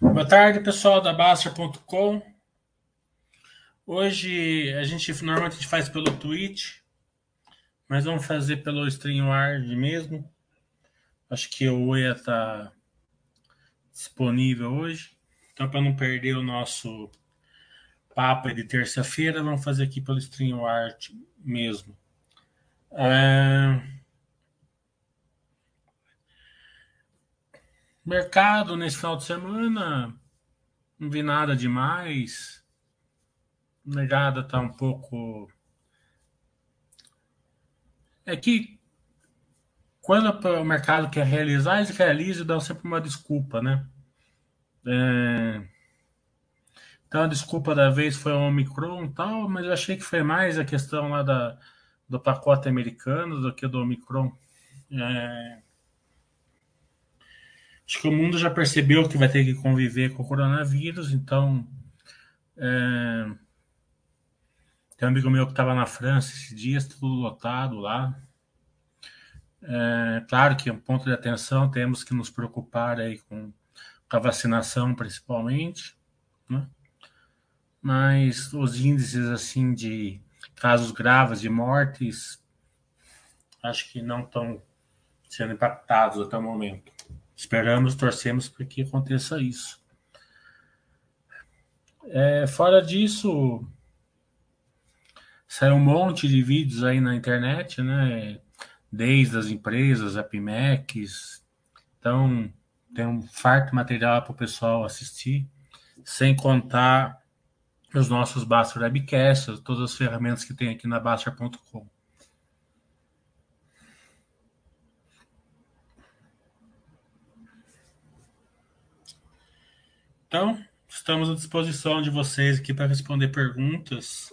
Boa tarde, pessoal da Baster.com. Hoje a gente normalmente a gente faz pelo Twitch, mas vamos fazer pelo StreamYard mesmo. Acho que o ia estar tá disponível hoje. Então, para não perder o nosso papo de terça-feira, vamos fazer aqui pelo StreamYard mesmo. É... Mercado nesse final de semana, não vi nada demais. Negada tá um pouco. É que quando o mercado quer realizar, eles realizam e dão sempre uma desculpa, né? É... Então a desculpa da vez foi o Omicron e tal, mas eu achei que foi mais a questão lá da, do pacote americano do que do Omicron. É... Acho que o mundo já percebeu que vai ter que conviver com o coronavírus, então. É... Tem um amigo meu que estava na França esses dias, tudo lotado lá. É, claro que é um ponto de atenção, temos que nos preocupar aí com, com a vacinação, principalmente, né? Mas os índices assim de casos graves de mortes, acho que não estão sendo impactados até o momento. Esperamos, torcemos para que aconteça isso. É, fora disso, saiu um monte de vídeos aí na internet, né? Desde as empresas, a Pimex. Então, tem um farto material para o pessoal assistir, sem contar os nossos Baster Webcasts, todas as ferramentas que tem aqui na Baster.com. Então, estamos à disposição de vocês aqui para responder perguntas.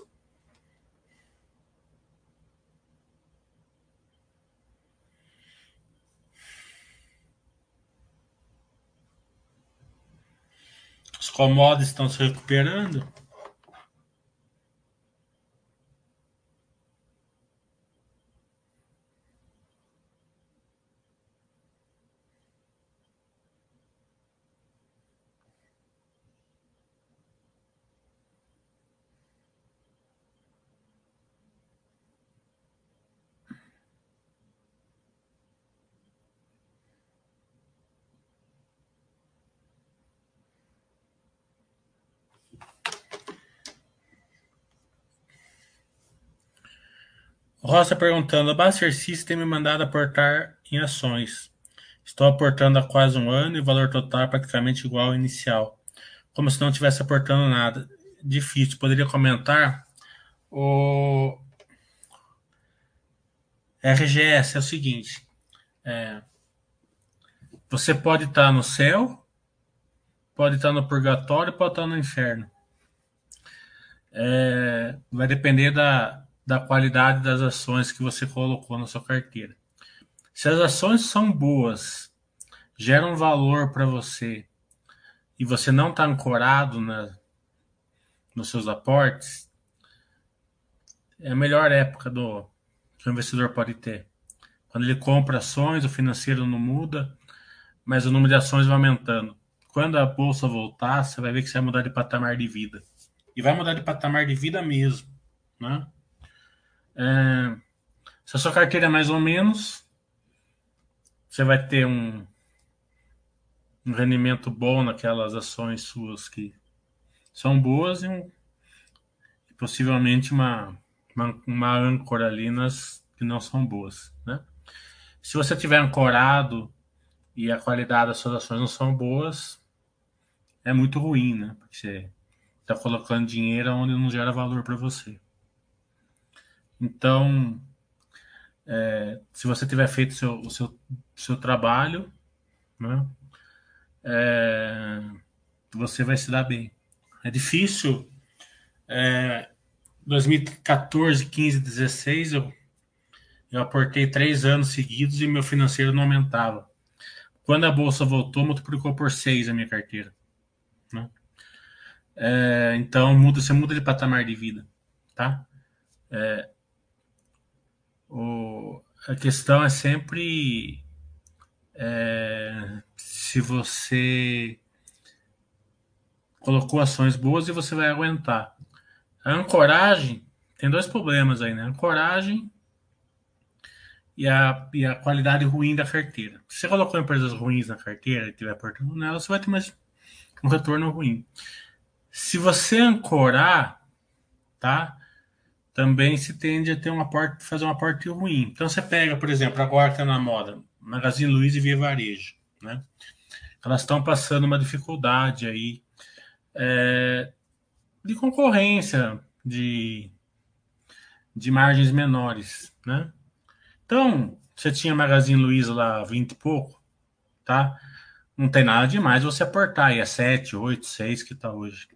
Os commodities estão se recuperando. Roça perguntando: a Baster System tem me mandado aportar em ações. Estou aportando há quase um ano e o valor total é praticamente igual ao inicial. Como se não estivesse aportando nada. Difícil. Poderia comentar? O RGS é o seguinte: é, você pode estar no céu, pode estar no purgatório, pode estar no inferno. É, vai depender da, da qualidade das ações que você colocou na sua carteira. Se as ações são boas, geram valor para você e você não está ancorado na, nos seus aportes, é a melhor época do que o investidor pode ter. Quando ele compra ações, o financeiro não muda, mas o número de ações vai aumentando. Quando a bolsa voltar, você vai ver que você vai mudar de patamar de vida. E vai mudar de patamar de vida mesmo. Né? É, se a sua carteira é mais ou menos, você vai ter um, um rendimento bom naquelas ações suas que são boas e, um, e possivelmente uma, uma, uma, âncora ali nas que não são boas. Né? Se você tiver ancorado e a qualidade das suas ações não são boas, é muito ruim, né? Porque você está colocando dinheiro onde não gera valor para você. Então, é, se você tiver feito seu, o seu, seu trabalho, né, é, você vai se dar bem. É difícil. É, 2014, 15, 16, eu, eu aportei três anos seguidos e meu financeiro não aumentava. Quando a bolsa voltou, multiplicou por seis a minha carteira. Né? É, então, muda, você muda de patamar de vida. Tá? É, o, a questão é sempre é, se você colocou ações boas e você vai aguentar. A ancoragem tem dois problemas aí, né? A ancoragem e a, e a qualidade ruim da carteira. Se você colocou empresas ruins na carteira e estiver aportando nela, você vai ter mais um retorno ruim. Se você ancorar, tá? Também se tende a ter um aporte, fazer um aporte ruim. Então você pega, por exemplo, agora que está na moda, Magazine Luiza e Via Varejo, né? Elas estão passando uma dificuldade aí é, de concorrência, de, de margens menores, né? Então, você tinha Magazine Luiza lá 20 e pouco, tá? Não tem nada demais você aportar aí a 7, 8, 6 que tá hoje,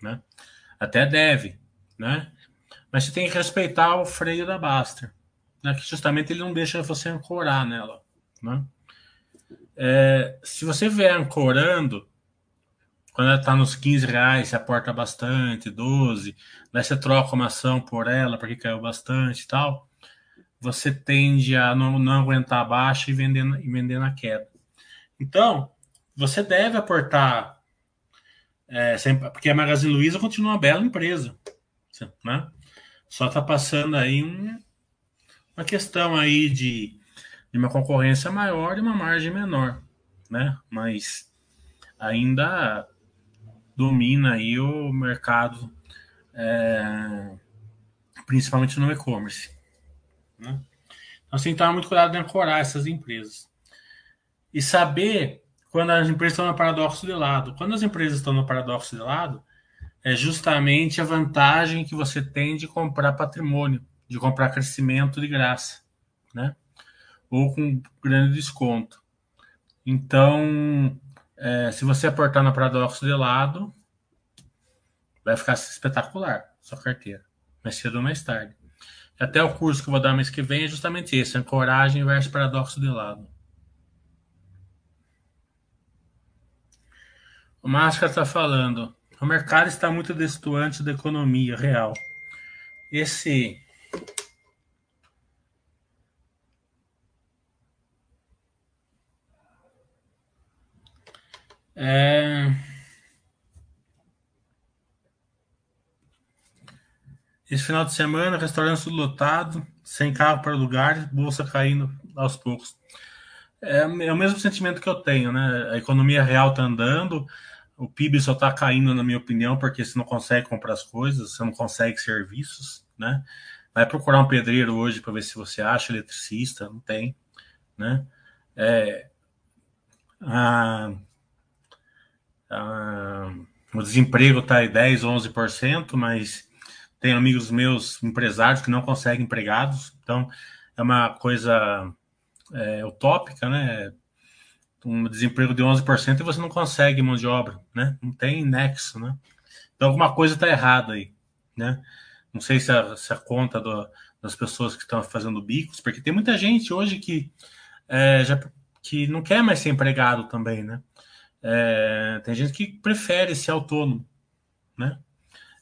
né? Até deve, né? Mas você tem que respeitar o freio da Baster, né? Que justamente ele não deixa você ancorar nela, né? É, se você vier ancorando, quando ela está nos 15 reais, você aporta bastante, 12, daí você troca uma ação por ela, porque caiu bastante e tal, você tende a não, não aguentar a baixa e vender, e vender na queda. Então, você deve aportar, é, sempre, porque a Magazine Luiza continua uma bela empresa, né? Só está passando aí um, uma questão aí de, de uma concorrência maior e uma margem menor, né? Mas ainda domina aí o mercado, é, principalmente no e-commerce. Né? Então, assim, tomar muito cuidado de ancorar essas empresas. E saber quando as empresas estão no paradoxo de lado. Quando as empresas estão no paradoxo de lado, é justamente a vantagem que você tem de comprar patrimônio, de comprar crescimento de graça, né? Ou com grande desconto. Então, é, se você aportar no paradoxo de lado, vai ficar espetacular sua carteira, mais cedo ou mais tarde. Até o curso que eu vou dar mês que vem é justamente esse: ancoragem versus paradoxo de lado. O Máscara está falando. O mercado está muito destoante da economia real. Esse É... Esse final de semana, restaurante lotado, sem carro para lugar, bolsa caindo aos poucos. É, é, o mesmo sentimento que eu tenho, né? A economia real está andando, o PIB só está caindo, na minha opinião, porque você não consegue comprar as coisas, você não consegue serviços, né? Vai procurar um pedreiro hoje para ver se você acha eletricista, não tem, né? É, a, ah, o desemprego está em 10, 11%, mas tem amigos meus empresários que não conseguem empregados, então é uma coisa é, utópica, né? Um desemprego de 11% e você não consegue mão de obra, né? Não tem nexo, né? Então alguma coisa está errada aí, né? Não sei se a, se a conta do, das pessoas que estão fazendo bicos, porque tem muita gente hoje que é, já que não quer mais ser empregado também, né? É, tem gente que prefere ser autônomo, né?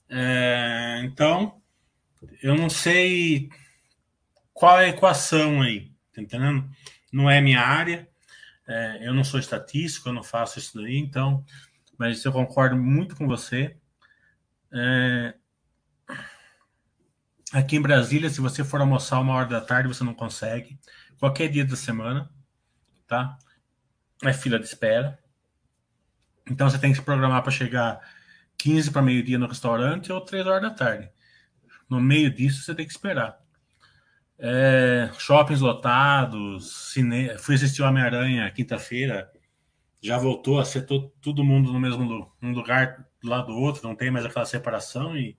É, então, eu não sei qual é a equação aí, tá entendendo? Não é minha área, é, eu não sou estatístico, eu não faço isso daí, então, mas eu concordo muito com você. É, aqui em Brasília, se você for almoçar uma hora da tarde, você não consegue. Qualquer dia da semana, tá? É fila de espera. Então você tem que se programar para chegar 15 para meio-dia no restaurante ou 3 horas da tarde. No meio disso você tem que esperar. É, shoppings lotados, cine... fui assistir Homem-Aranha quinta-feira, já voltou a ser to... todo mundo no mesmo um lugar do lado do outro, não tem mais aquela separação e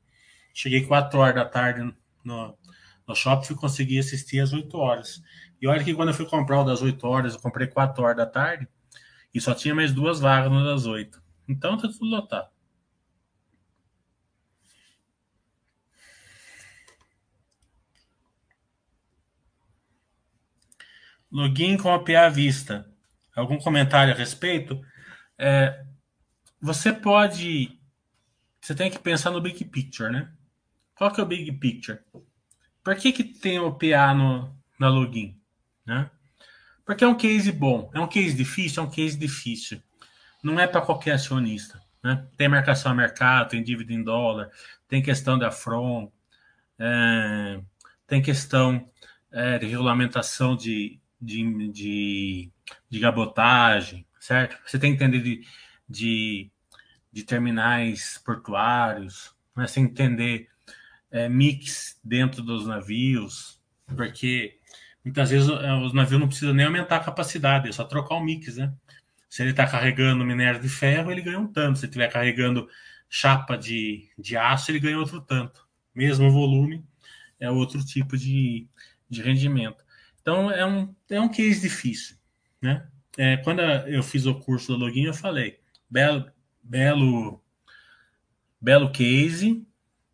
cheguei 4 horas da tarde no, no shopping e consegui assistir às 8 horas. E olha que quando eu fui comprar o das 8 horas, eu comprei 4 horas da tarde, e só tinha mais duas vagas no das oito. Então tá tudo lotado. Login com a PA vista. Algum comentário a respeito? É, você pode. Você tem que pensar no big picture, né? Qual que é o big picture? Por que, que tem o PA no, na login? Né? Porque é um case bom. É um case difícil? É um case difícil. Não é para qualquer acionista. Né? Tem marcação a mercado, tem dívida em dólar, tem questão da From, é, tem questão é, de regulamentação de, de, de, de, gabotagem, certo? Você tem que entender de, de, de terminais portuários, né? você tem que entender é, mix dentro dos navios, porque muitas vezes é, os navios não precisam nem aumentar a capacidade, é só trocar o mix, né? Se ele está carregando minério de ferro, ele ganha um tanto. Se ele estiver carregando chapa de, de aço, ele ganha outro tanto. Mesmo volume, é outro tipo de, de rendimento. Então, é um, é um case difícil. Né? É, quando eu fiz o curso do login, eu falei, belo, belo, belo case,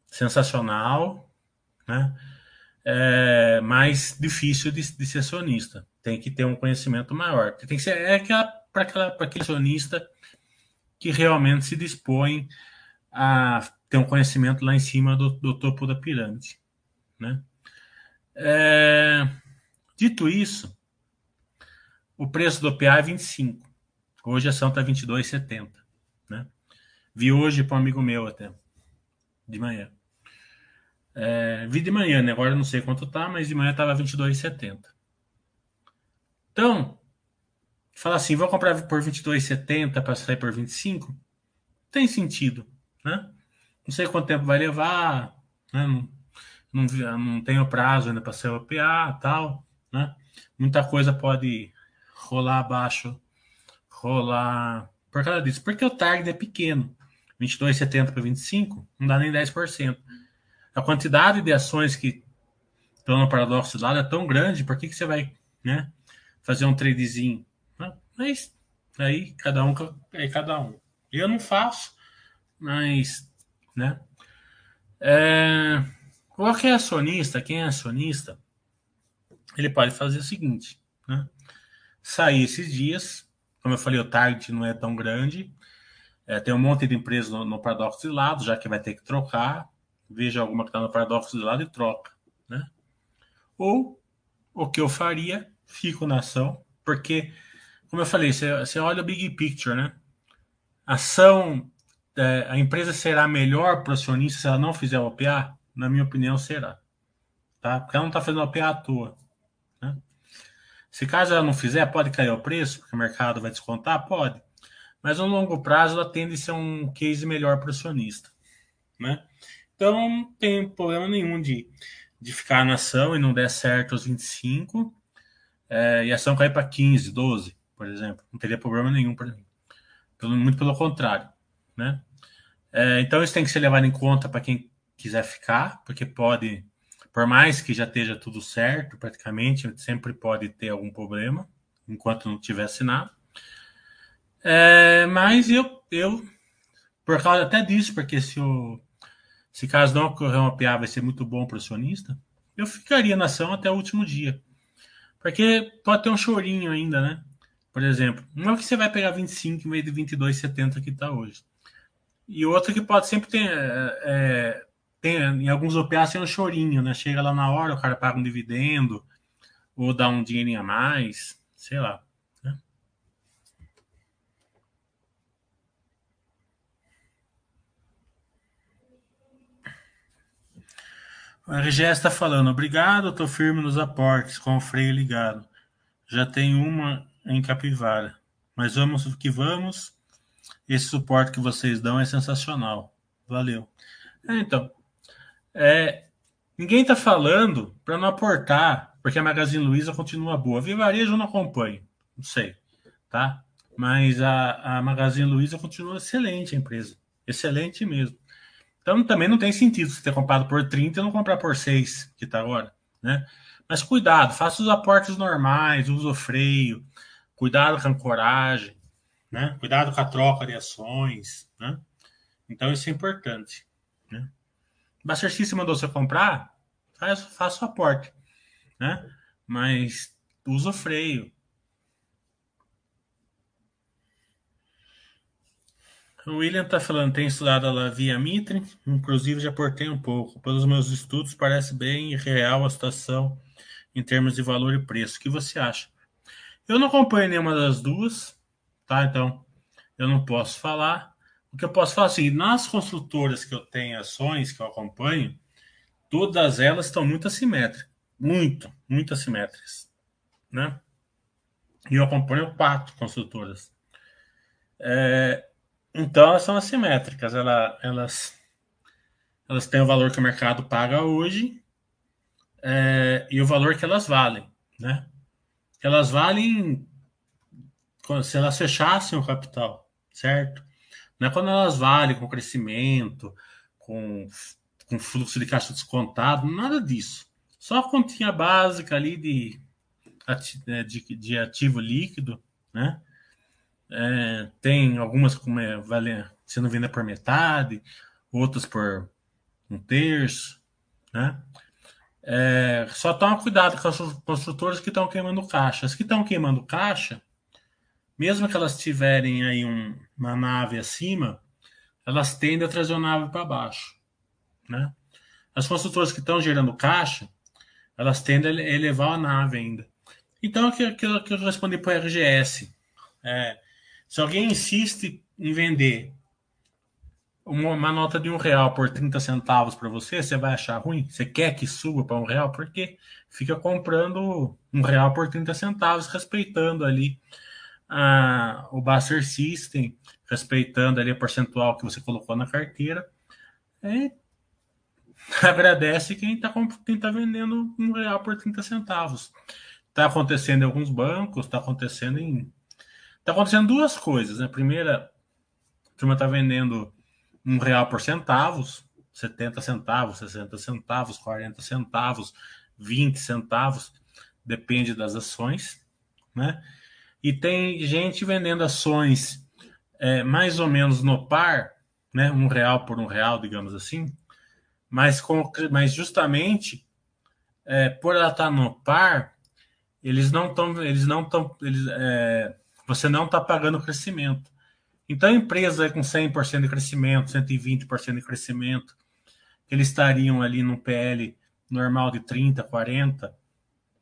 sensacional, né? É, mais difícil de, de ser acionista. Tem que ter um conhecimento maior. Tem que ser é para aquele acionista que realmente se dispõe a ter um conhecimento lá em cima do, do topo da pirâmide. Né? É, dito isso, o preço do PA é 25. Hoje a ação está 22,70. Né? Vi hoje para um amigo meu até, de manhã. É, vi de manhã, né? agora não sei quanto tá, mas de manhã estava 22,70. Então, falar assim, vou comprar por 22,70 para sair por 25, tem sentido, né? Não sei quanto tempo vai levar, né? Não, não, não tenho prazo ainda para ser OPA tal, né? Muita coisa pode rolar abaixo, rolar por causa disso. Porque o target é pequeno. 22,70 para 25, não dá nem 10%. A quantidade de ações que estão no paradoxo lado é tão grande, por que, que você vai né, fazer um tradezinho? Mas aí cada um é cada um. Eu não faço, mas, né? É, qualquer acionista, quem é acionista, ele pode fazer o seguinte, né? Sair esses dias, como eu falei, o target não é tão grande, é, tem um monte de empresas no, no paradoxo de lado, já que vai ter que trocar, veja alguma que está no paradoxo de lado e troca, né? Ou o que eu faria, fico na ação, porque, como eu falei, você, olha o big picture, né? Ação, é, a empresa será melhor para o acionista se ela não fizer o OPA? Na minha opinião, será. Tá? Porque ela não está fazendo OPA à toa. Se caso ela não fizer, pode cair o preço, porque o mercado vai descontar? Pode. Mas no longo prazo ela tende a ser um case melhor para o acionista. Né? Então não tem problema nenhum de, de ficar na ação e não der certo os 25 é, e a ação cair para 15, 12, por exemplo. Não teria problema nenhum para mim. Pelo, muito pelo contrário. Né? É, então isso tem que ser levado em conta para quem quiser ficar, porque pode por mais que já esteja tudo certo, praticamente, sempre pode ter algum problema, enquanto não tiver assinado. É, mas eu, eu, por causa até disso, porque se, o, se caso não ocorrer uma PA vai ser muito bom para o acionista, eu ficaria na ação até o último dia. Porque pode ter um chorinho ainda, né? Por exemplo, não é que você vai pegar 25 em vez de 22,70 que está hoje. E outro que pode sempre ter, é, é tem, em alguns OPAs tem um chorinho, né? Chega lá na hora, o cara paga um dividendo, ou dá um dinheirinho a mais, sei lá. Né? O RGS está falando, obrigado, estou firme nos aportes, com o freio ligado. Já tem uma em Capivara. Mas vamos que vamos. Esse suporte que vocês dão é sensacional. Valeu. É, então, é, ninguém está falando para não aportar, porque a Magazine Luiza continua boa. Viva Varejo eu não acompanho, não sei, tá? Mas a, a Magazine Luiza continua excelente a empresa, excelente mesmo. Então também não tem sentido você ter comprado por 30 e não comprar por 6, que está agora, né? Mas cuidado, faça os aportes normais, use o freio, cuidado com a ancoragem, né? Cuidado com a troca de ações, né? Então isso é importante, né? Buster System mandou você comprar, faz, faça o aporte, né? Mas usa o freio. O William está falando, tem estudado a Via Mitre, inclusive já portei um pouco. Pelos meus estudos, parece bem real a situação em termos de valor e preço. O que você acha? Eu não acompanho nenhuma das duas, tá? Então, eu não posso falar. O que eu posso falar assim, nas construtoras que eu tenho ações, que eu acompanho, todas elas estão muito assimétricas. Muito, muito assimétricas. Né? E eu acompanho quatro construtoras. É, então, elas são assimétricas. Ela, elas, elas têm o valor que o mercado paga hoje é, e o valor que elas valem. Né? Elas valem se elas fechassem o capital, certo? Não é quando elas valem com crescimento, com, com fluxo de caixa descontado, nada disso. Só a continha básica ali de, né, de, de ativo líquido, né? É, tem algumas como é, vale, sendo vendida por metade, outras por um terço, né? É, só toma cuidado com as construtoras que estão queimando caixa. As que estão queimando caixa, mesmo que elas tiverem aí um, uma nave acima, elas tendem a trazer a nave para baixo, né? As construtoras que estão gerando caixa, elas tendem a elevar a nave ainda. Então, aquilo que, eu respondi para o RGS, é, se alguém insiste em vender uma, uma, nota de um real por 30 centavos para você, você vai achar ruim? Você quer que suba para um real? Porque fica comprando um real por 30 centavos, respeitando ali a, o Buster System, respeitando ali a percentual que você colocou na carteira, e agradece quem está quem tá vendendo um real por 30 centavos. Está acontecendo em alguns bancos, está acontecendo em. Está acontecendo duas coisas. Né? Primeira, a turma está vendendo um real por centavos, 70 centavos, 60 centavos, 40 centavos, 20 centavos, depende das ações, né? E tem gente vendendo ações é, mais ou menos no par, né, um real por um real, digamos assim, mas, com, mas justamente é, por ela estar no par, eles não estão, eles não estão, é, você não está pagando crescimento. Então, empresa com 100% de crescimento, 120% de crescimento, eles estariam ali no PL normal de 30, 40,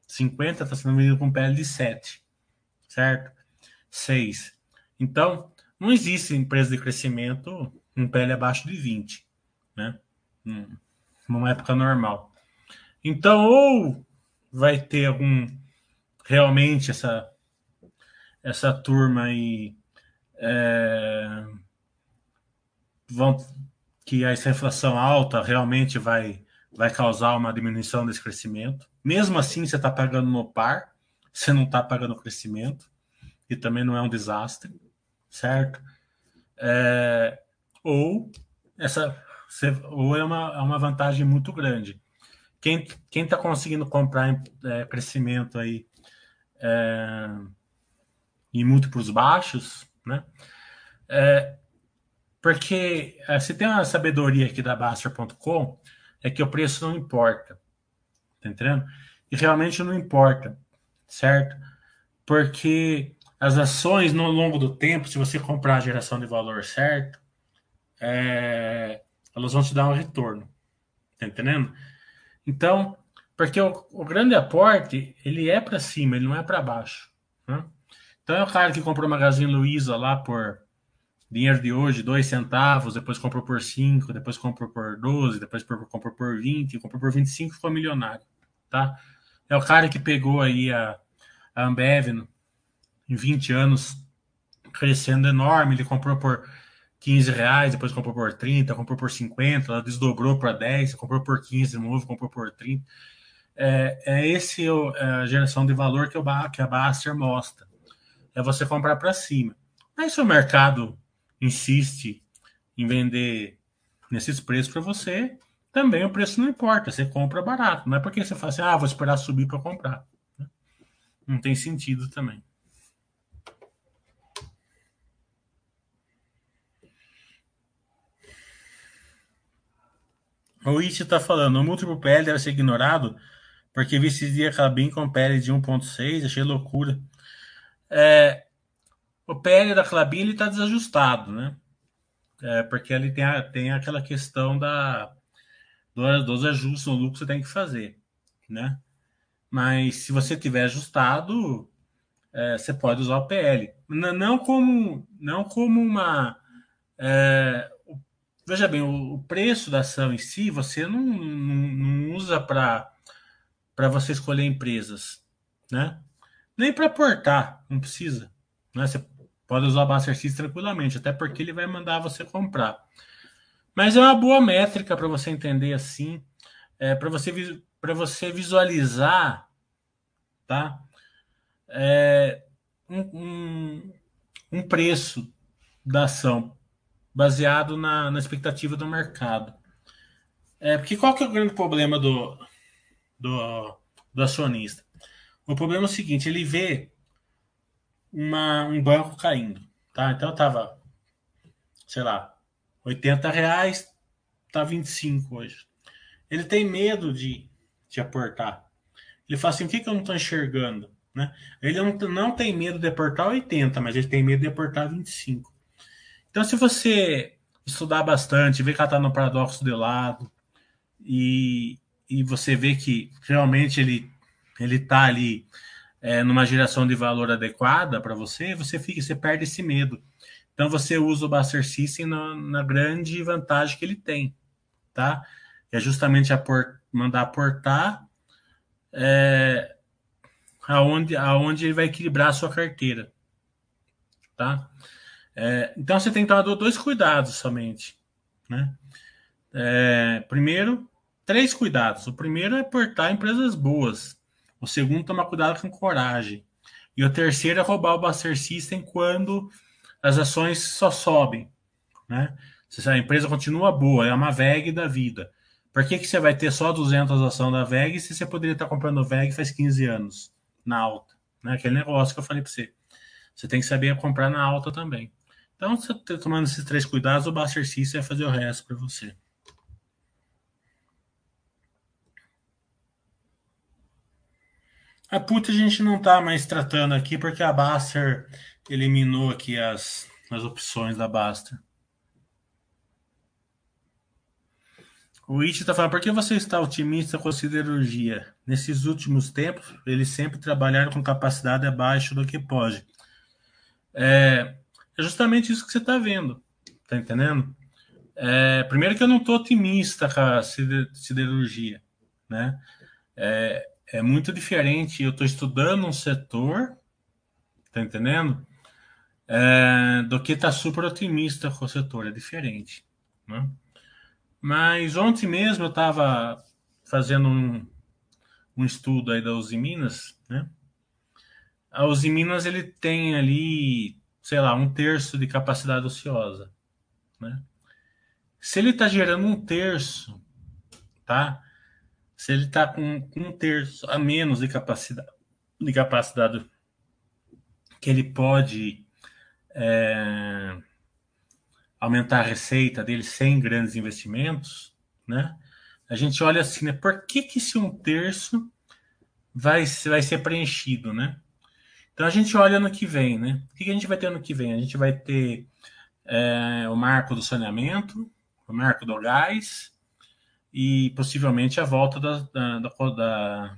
50, está sendo vendido com um PL de 7 certo? Seis. Então, não existe empresa de crescimento um PL abaixo de 20, né? Hum, numa época normal. Então, ou vai ter algum realmente essa essa turma aí é, vão que essa inflação alta realmente vai vai causar uma diminuição desse crescimento. Mesmo assim, você está pagando no par, você não está pagando crescimento e também não é um desastre, certo? É, ou essa ou é uma, é uma vantagem muito grande. Quem está conseguindo comprar é, crescimento aí é, em múltiplos baixos, né? É, porque é, se tem uma sabedoria aqui da Baster.com é que o preço não importa, tá entendendo? E realmente não importa certo? Porque as ações, no longo do tempo, se você comprar a geração de valor certo, é, elas vão te dar um retorno. Tá entendendo? Então, porque o, o grande aporte, ele é para cima, ele não é para baixo. Né? Então, é o cara que comprou Magazine Luiza lá por dinheiro de hoje, dois centavos, depois comprou por 5, depois comprou por 12, depois comprou por 20, comprou por 25 ficou milionário, tá? É o cara que pegou aí a, a Ambev em 20 anos crescendo enorme. Ele comprou por 15 reais, depois comprou por 30, comprou por 50, ela desdobrou para 10, comprou por 15 de novo, comprou por 30. É, é esse é a geração de valor que, o, que a Baster mostra. É você comprar para cima. Aí se o mercado insiste em vender nesses preços para você, também o preço não importa, você compra barato. Não é porque você fala assim, ah, vou esperar subir para comprar. Não tem sentido também. O It está falando, o múltiplo PL deve ser ignorado, porque dia Clabin com PL de 1.6, achei loucura. É, o PL da Clabin está desajustado, né? É, porque ele tem, a, tem aquela questão da dos ajustes no lucro você tem que fazer, né? Mas se você tiver ajustado, é, você pode usar o PL. Não como, não como uma. É, veja bem, o, o, preço da ação em si, você não, não, não usa para você escolher empresas, né? Nem para portar, não precisa. Né? Você pode usar o System tranquilamente, até porque ele vai mandar você comprar. Mas é uma boa métrica para você entender assim, é, para você, você visualizar, tá? é, um, um, um, preço da ação baseado na, na, expectativa do mercado. É, porque qual que é o grande problema do, do, do acionista? O problema é o seguinte, ele vê uma, um banco caindo. Tá? Então estava, sei lá, 80 reais, tá 25 hoje. Ele tem medo de, de aportar. Ele fala assim, o que, que eu não estou enxergando? Né? Ele não, não tem medo de aportar 80, mas ele tem medo de aportar 25. Então, se você estudar bastante, ver que ela está no paradoxo de lado, e, e você vê que realmente ele ele está ali é, numa geração de valor adequada para você, você fica, você perde esse medo. Então você usa o Buster System na, na grande vantagem que ele tem, tá? É justamente aport, mandar aportar é, aonde, aonde ele vai equilibrar a sua carteira. Tá? É, então você tem que tomar dois cuidados somente. Né? É, primeiro, três cuidados. O primeiro é portar empresas boas. O segundo, tomar cuidado com coragem. E o terceiro é roubar o Buster System quando as ações só sobem. Né? Se a empresa continua boa, é uma VEG da vida. Por que, que você vai ter só 200 ações da VEG se você poderia estar comprando VEG faz 15 anos? na alta. Né? Aquele negócio que eu falei para você. Você tem que saber comprar na alta também. Então, você tá tomando esses três cuidados, o Buster System vai fazer o resto para você. A put a gente não está mais tratando aqui porque a Baster eliminou aqui as, as opções da Baster. O It está falando, por que você está otimista com a siderurgia? Nesses últimos tempos, eles sempre trabalharam com capacidade abaixo do que pode. É, é justamente isso que você está vendo, tá entendendo? É, primeiro que eu não estou otimista com a siderurgia, né? É, é muito diferente. Eu estou estudando um setor, tá entendendo? É, do que estar tá super otimista com o setor, é diferente, né? Mas ontem mesmo eu estava fazendo um, um estudo aí da Uzi Minas, né? A Uzi Minas ele tem ali, sei lá, um terço de capacidade ociosa, né? Se ele está gerando um terço, tá? Se ele está com, com, um terço a menos de capacidade, de capacidade que ele pode é, aumentar a receita dele sem grandes investimentos, né? A gente olha assim, né? Por que, que esse um terço vai, vai ser preenchido, né? Então a gente olha no que vem, né? O que, que a gente vai ter no que vem? A gente vai ter é, o marco do saneamento, o marco do gás e possivelmente a volta da, da, da,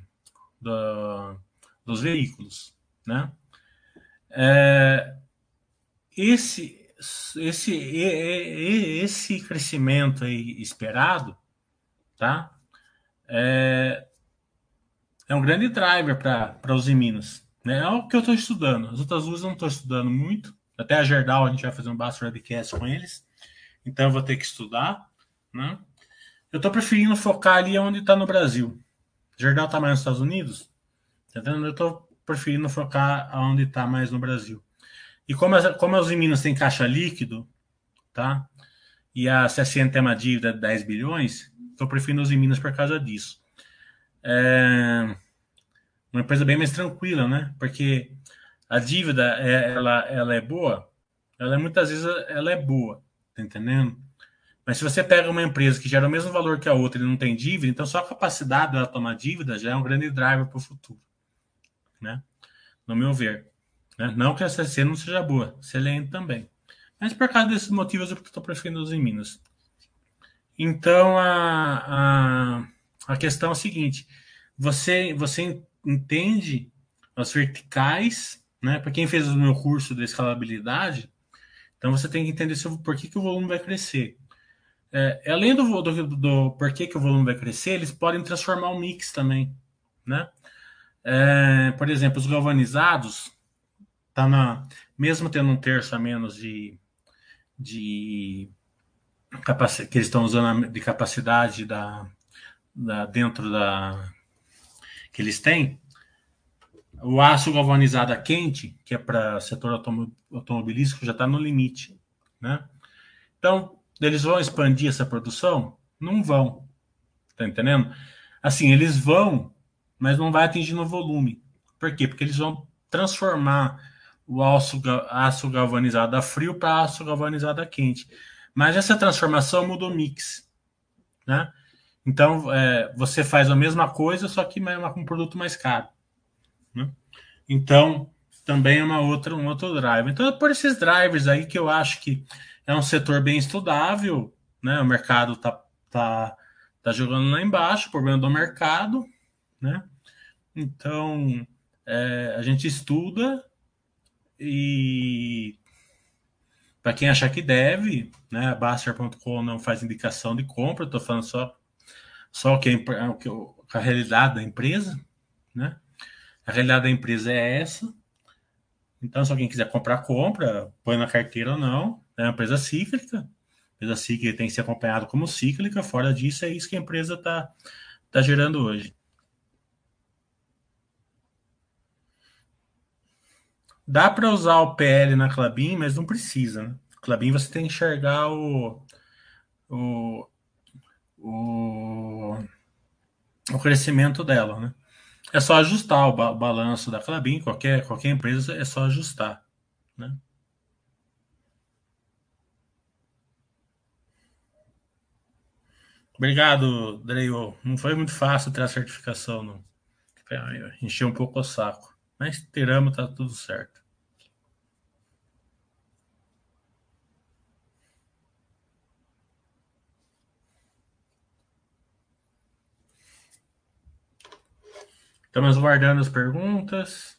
da dos veículos, né? É, esse esse, esse crescimento aí esperado, tá? É, é um grande driver para os Minas. Né? É o que eu estou estudando. As outras luzes eu não estou estudando muito. Até a Gerdau a gente vai fazer um Basso Webcast com eles. Então eu vou ter que estudar. Né? Eu estou preferindo focar ali onde está no Brasil. Gerdau está mais nos Estados Unidos. Tá entendendo? Eu estou preferindo focar onde está mais no Brasil. E como as, como as Minas têm caixa líquido, tá? E a CSN tem uma dívida de 10 bilhões, estou preferindo as Minas por causa disso. É uma empresa bem mais tranquila, né? Porque a dívida, é, ela, ela é boa, ela é, muitas vezes ela é boa, tá entendendo? Mas se você pega uma empresa que gera o mesmo valor que a outra e não tem dívida, então só a capacidade dela tomar dívida já é um grande driver para o futuro, né? No meu ver. Né? Não que a CC não seja boa, excelente também. Mas por causa desses motivos eu estou preferindo os em Minas. Então a, a, a questão é a seguinte: você, você entende as verticais né? Para quem fez o meu curso de escalabilidade, então você tem que entender por que, que o volume vai crescer. É, além do, do, do que o volume vai crescer, eles podem transformar o mix também, né? É, por exemplo, os galvanizados, tá na, mesmo tendo um terço a menos de, de que eles estão usando de capacidade da, da, dentro da que eles têm, o aço galvanizado a quente, que é para setor automobilístico, já está no limite, né? Então, eles vão expandir essa produção? Não vão, tá entendendo? Assim, eles vão, mas não vai atingir no volume. Por quê? Porque eles vão transformar o aço, aço galvanizado a frio para aço galvanizado a quente. Mas essa transformação muda o mix, né? Então, é, você faz a mesma coisa, só que com um produto mais caro. Né? Então, também é uma outra, um outro driver. Então, é por esses drivers aí que eu acho que é um setor bem estudável, né? O mercado tá, tá, tá jogando lá embaixo, problema do mercado, né? Então, é, a gente estuda e para quem achar que deve, né? A Baster.com não faz indicação de compra, estou falando só só o que, é, que a realidade da empresa, né? A realidade da empresa é essa. Então, se alguém quiser comprar, compra, põe na carteira ou não. É uma empresa cíclica. A empresa cíclica tem que ser acompanhada como cíclica. Fora disso, é isso que a empresa está tá gerando hoje. Dá para usar o PL na Clabin, mas não precisa. Né? Clabin você tem que enxergar o, o, o, o crescimento dela, né? É só ajustar o, ba balanço da Clabin, qualquer, qualquer empresa é só ajustar, né? Obrigado, Dreio. Não foi muito fácil ter a certificação, não. Encheu um pouco o saco. Mas teramos, tá tudo certo. Estamos guardando as perguntas.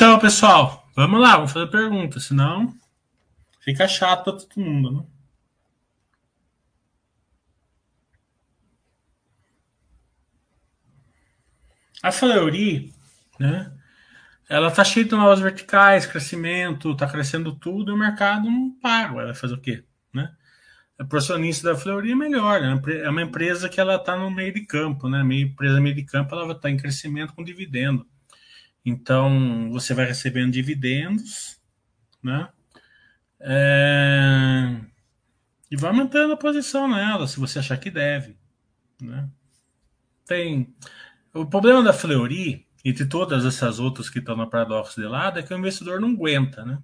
Então, pessoal, vamos lá, vamos fazer perguntas, senão fica chato para todo mundo, né? A Fleury, né? Ela tá cheia de novas verticais, crescimento, tá crescendo tudo, e o mercado não paga. Ela vai fazer o quê, né? A profissionista da Fleury é melhor, né? é uma empresa que ela tá no meio de campo, né? Meio empresa meio de campo, ela está em crescimento com dividendo. Então, você vai recebendo dividendos, né? É... E vai mantendo a posição nela, se você achar que deve, né? Tem... O problema da Fleury, entre todas essas outras que estão no paradoxo de lado, é que o investidor não aguenta, né?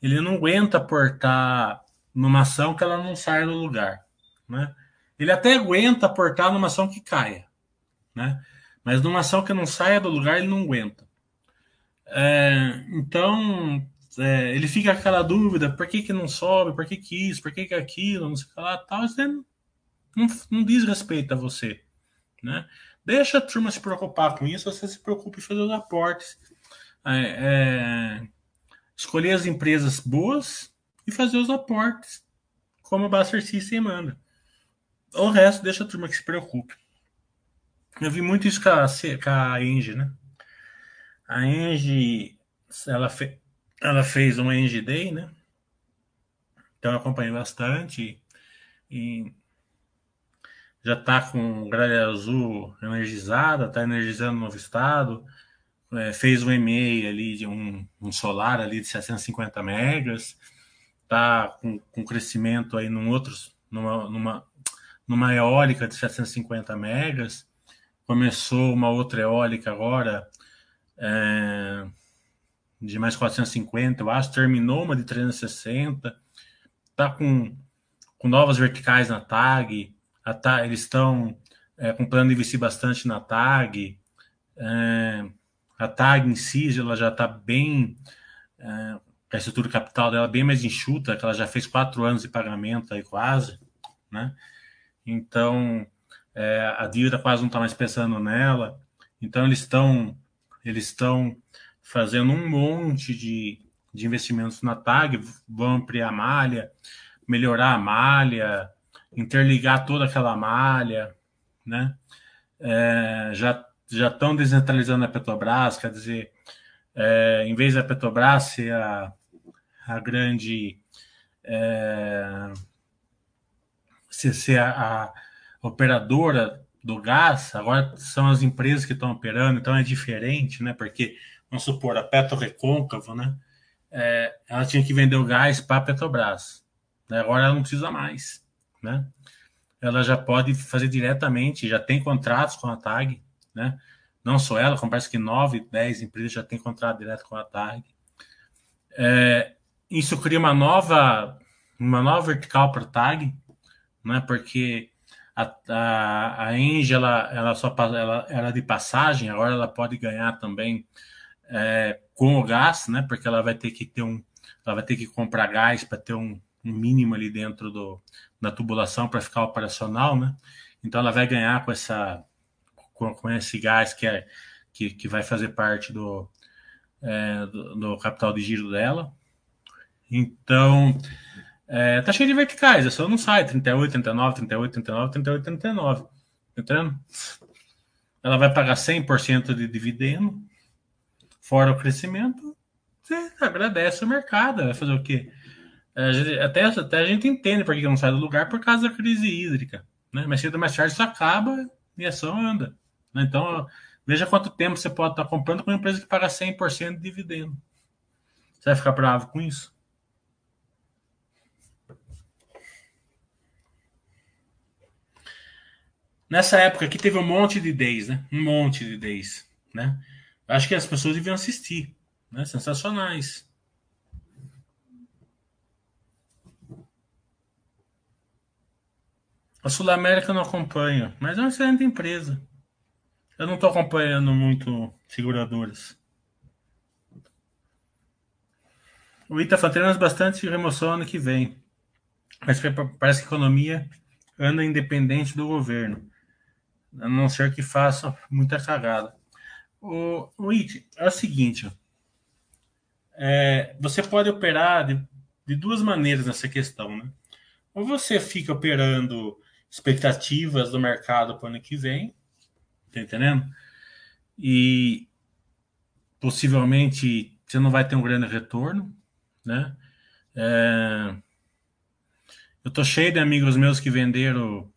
Ele não aguenta aportar numa ação que ela não saia do lugar, né? Ele até aguenta aportar numa ação que caia, né? Mas numa ação que não saia do lugar, ele não aguenta. É, então, é, ele fica aquela dúvida: por que, que não sobe, por que, que isso, por que, que aquilo, não sei o que lá, tal. Isso não, não, diz respeito a você. Né? Deixa a turma se preocupar com isso, você se preocupe em fazer os aportes. É, é, escolher as empresas boas e fazer os aportes, como a Buster System manda. O resto deixa a turma que se preocupe. Eu vi muito isso com a, com a Engie, né? A Engie, ela, fe, ela fez uma Engie Day, né? Então eu acompanhei bastante e já está com gralha azul energizada, está energizando o novo estado, é, fez um EMEI ali de um, um, solar ali de 750 megas, está com, com crescimento aí num outros, numa, numa, numa eólica de 750 megas, começou uma outra eólica agora é, de mais 450, eu acho, terminou uma de 360, está com, com novas verticais na TAG, TAG eles estão é, com plano de investir bastante na TAG, é, a TAG em si ela já está bem, é, a estrutura capital dela bem mais enxuta, que ela já fez quatro anos de pagamento aí quase, né? Então, é, a dívida quase não está mais pensando nela. Então, eles estão eles estão fazendo um monte de, de investimentos na TAG, vão ampliar a malha, melhorar a malha, interligar toda aquela malha, né? É, já já estão descentralizando a Petrobras, quer dizer, é, em vez da Petrobras ser a, a grande é, ser, ser a, a, operadora do gás, agora são as empresas que estão operando, então é diferente, né? Porque, vamos supor, a Petro Recôncavo, né? É, ela tinha que vender o gás para a Petrobras. Né? Agora ela não precisa mais, né? Ela já pode fazer diretamente, já tem contratos com a TAG, né? Não só ela, como parece que nove, dez empresas já têm contrato direto com a TAG. É, isso cria uma nova, uma nova vertical para a TAG, né? Porque a, a, a Engie, ela, só ela era de passagem, agora ela pode ganhar também é, com o gás, né? Porque ela vai ter que ter um, ela vai ter que comprar gás para ter um, um mínimo ali dentro do, da tubulação para ficar operacional, né? Então ela vai ganhar com essa com, com esse gás que, é, que, que vai fazer parte do, é, do, do, capital de giro dela. Então, é, tá cheio de verticais, é só não sai 38, 39, 38, 39, 38, 39. Entendendo? Ela vai pagar 100% de dividendo, fora o crescimento, você agradece o mercado, vai fazer o quê? É, até, até a gente entende por que não sai do lugar por causa da crise hídrica. Né? Mas cedo ou mais tarde isso acaba e a ação anda. Né? Então, veja quanto tempo você pode estar comprando com uma empresa que paga 100% de dividendo. Você vai ficar bravo com isso? Nessa época aqui teve um monte de days, né? Um monte de days, né? Acho que as pessoas deviam assistir, né? Sensacionais. A Sul América não acompanho, mas é uma excelente empresa. Eu não estou acompanhando muito seguradoras. O Ita temos bastante remoção ano que vem. Mas parece que a economia anda independente do governo. A não ser que faça muita cagada. O, o It, é o seguinte. É, você pode operar de, de duas maneiras nessa questão. Né? Ou você fica operando expectativas do mercado para o ano que vem, Tá entendendo? E possivelmente você não vai ter um grande retorno, né? É... Eu tô cheio de amigos meus que venderam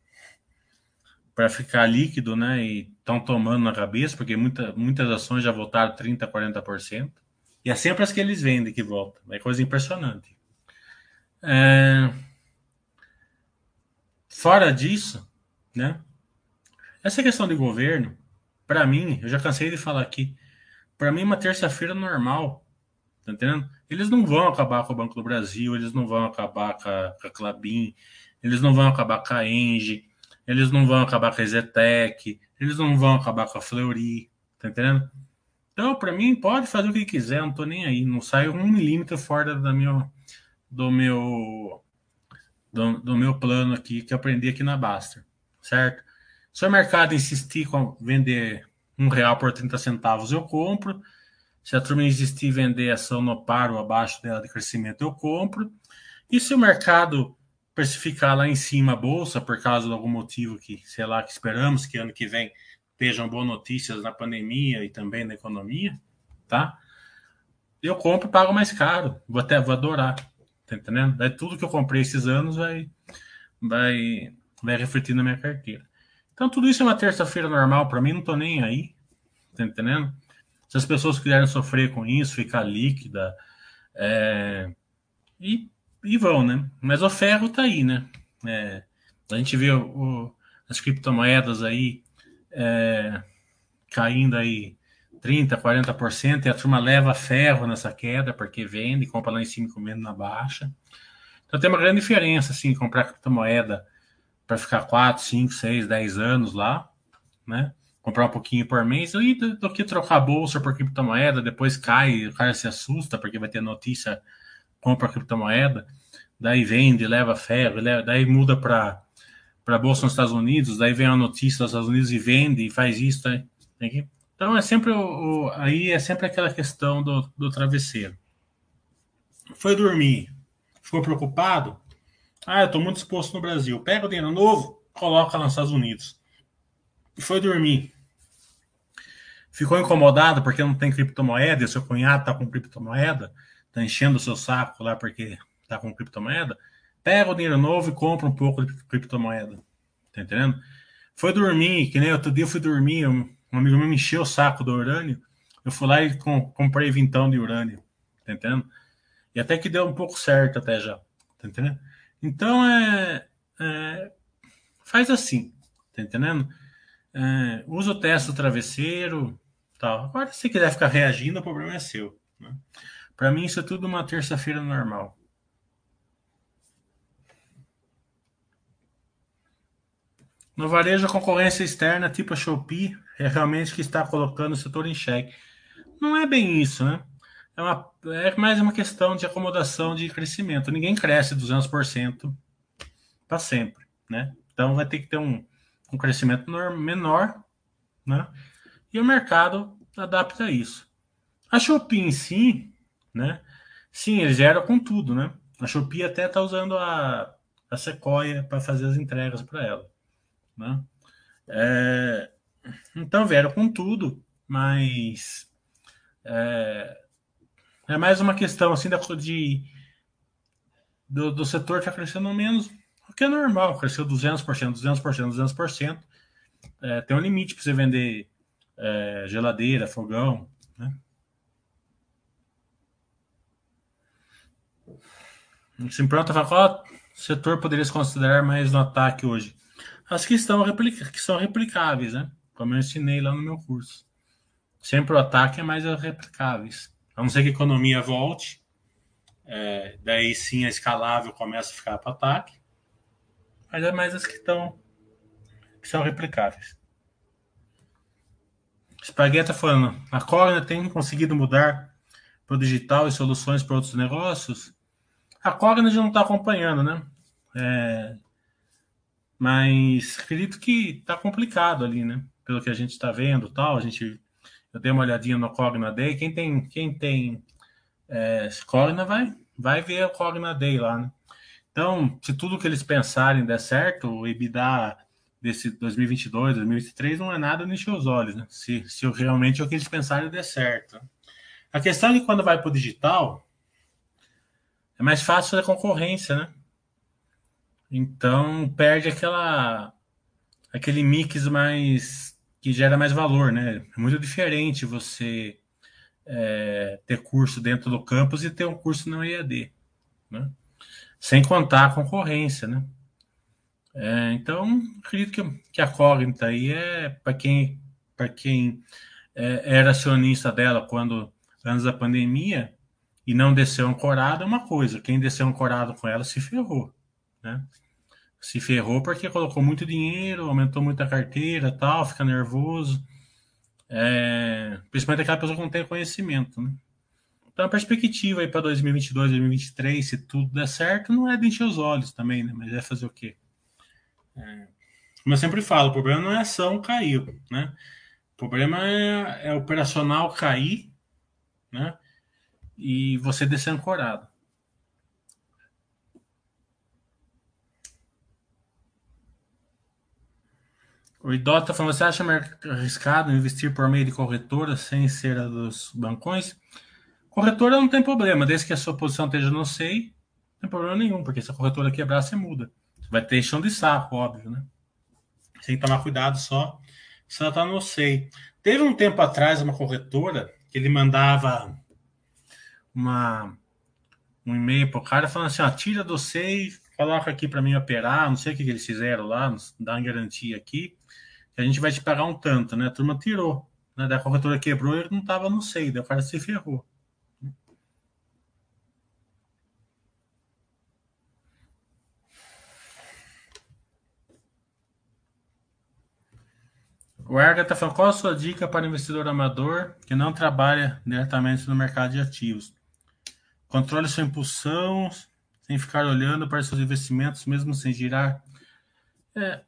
para ficar líquido, né? E estão tomando na cabeça, porque muita, muitas ações já voltaram 30%, 40%. E é sempre as que eles vendem que voltam. É coisa impressionante. É... Fora disso, né? Essa questão de governo, para mim, eu já cansei de falar aqui, para mim uma terça-feira normal, tá entendendo? Eles não vão acabar com o Banco do Brasil, eles não vão acabar com a, com a Clabin, eles não vão acabar com a Engie, eles não vão acabar com a Zetec, eles não vão acabar com a Fleury, tá entendendo? Então, para mim, pode fazer o que quiser, não tô nem aí, não saio um milímetro fora da minha, do meu do, do meu plano aqui que aprendi aqui na Baster, certo? Se o mercado insistir com vender um real por 30 centavos, eu compro. Se a turma insistir vender ação no par ou abaixo dela de crescimento, eu compro. E se o mercado precificar lá em cima a bolsa, por causa de algum motivo que, sei lá, que esperamos que ano que vem estejam boas notícias na pandemia e também na economia, tá? Eu compro e pago mais caro. Vou até vou adorar, Tá entendendo? Daí tudo que eu comprei esses anos vai, vai, vai refletir na minha carteira. Então tudo isso é uma terça-feira normal para mim, não tô nem aí. Tá entendendo? Se as pessoas quiserem sofrer com isso, ficar líquida, é, e, e vão, né? Mas o ferro tá aí, né? É, a gente vê o, as criptomoedas aí é, caindo aí 30%, 40%, e a turma leva ferro nessa queda, porque vende, compra lá em cima e comendo na baixa. Então tem uma grande diferença, assim, comprar criptomoeda para ficar 4, 5, 6, 10 anos lá, né? Comprar um pouquinho por mês, e do, do que trocar bolsa por criptomoeda, depois cai, o cara se assusta porque vai ter notícia, compra criptomoeda, daí vende, leva ferro, leva, daí muda para para bolsa nos Estados Unidos, daí vem a notícia dos Estados Unidos e vende e faz isso, que então é sempre o, o, aí é sempre aquela questão do, do travesseiro. Foi dormir, ficou preocupado? Ah, eu estou muito exposto no Brasil. Pega o dinheiro novo, coloca lá nos Estados Unidos. Foi dormir. Ficou incomodado porque não tem criptomoeda e seu cunhado está com criptomoeda, está enchendo o seu saco lá porque está com criptomoeda. Pega o dinheiro novo e compra um pouco de criptomoeda. Tá entendendo? Foi dormir, que nem outro dia eu fui dormir, um amigo meu me encheu o saco do urânio. Eu fui lá e com, comprei vintão de urânio. Tá entendendo? E até que deu um pouco certo até já. Tá entendendo? Então é, é faz assim. Tá entendendo? É, usa o teste do travesseiro. Tal. Agora, se quiser ficar reagindo, o problema é seu. Né? Para mim, isso é tudo uma terça-feira normal. No varejo, a concorrência externa, tipo a Shopee, é realmente que está colocando o setor em xeque. Não é bem isso, né? É, uma, é mais uma questão de acomodação de crescimento. Ninguém cresce 200% para sempre, né? Então vai ter que ter um, um crescimento menor, né? E o mercado adapta isso. A Shopee em si, né? Sim, eles geram com tudo, né? A Shopee até está usando a, a Sequoia para fazer as entregas para ela. Né? É, então vieram com tudo, mas é, é mais uma questão assim da, de, do, do setor está crescendo menos, o que é normal, cresceu 200%, 200%, 200%. É, tem um limite para você vender é, geladeira, fogão, né? Assim, pronto, qual setor poderia se considerar mais no ataque hoje? as que, estão que são replicáveis, né? Como eu ensinei lá no meu curso. Sempre o ataque é mais replicáveis. A não ser que a economia volte, é, daí sim a escalável começa a ficar para ataque. Mas é mais as que estão que são replicáveis. Espagueta falando, a Cogna tem conseguido mudar para o digital e soluções para outros negócios? A Cogna não está acompanhando, né? É, mas acredito que tá complicado ali, né? Pelo que a gente está vendo, tal. A gente, eu dei uma olhadinha no Cogna Day. Quem tem, quem tem é, Cogna vai, vai ver o Cogna Day lá, né? Então, se tudo que eles pensarem der certo, o EBITDA desse 2022, 2023 não é nada nem os olhos, né? Se, se realmente o que eles pensarem der certo. A questão é que quando vai para o digital, é mais fácil a concorrência, né? Então perde aquela aquele mix mais que gera mais valor, né? É muito diferente você é, ter curso dentro do campus e ter um curso no EAD, né? Sem contar a concorrência, né? É, então acredito que, que a Cognita aí é para quem para quem é, era acionista dela quando antes da pandemia e não desceu ancorado é uma coisa. Quem desceu ancorado com ela se ferrou né? Se ferrou porque colocou muito dinheiro, aumentou muito a carteira, tal, fica nervoso. É, principalmente aquela pessoa que não tem conhecimento, né? Então a perspectiva aí para 2022, 2023, se tudo der certo, não é de encher os olhos também, né? Mas é fazer o quê? É, como eu sempre falo, o problema não é ação cair, né? O problema é, é operacional cair, né? E você descer ancorado. O Idota falando, você acha arriscado investir por meio de corretora sem ser a dos bancões? Corretora não tem problema, desde que a sua posição esteja no SEI, Não tem problema nenhum, porque se a corretora quebrar, você muda. Vai ter chão de saco, óbvio, né? Você tem que tomar cuidado só se ela tá no SEI. Teve um tempo atrás uma corretora que ele mandava uma, um e-mail pro cara falando assim, ó, tira do SEI, coloca aqui para mim operar, não sei o que, que eles fizeram lá, dá uma garantia aqui, que a gente vai te pagar um tanto, né? A turma tirou, né? Da corretora quebrou ele não tava no SEI, daí o cara se ferrou. O Erga está falando, qual a sua dica para investidor amador que não trabalha diretamente no mercado de ativos? Controle sua impulsão sem ficar olhando para seus investimentos, mesmo sem girar. É,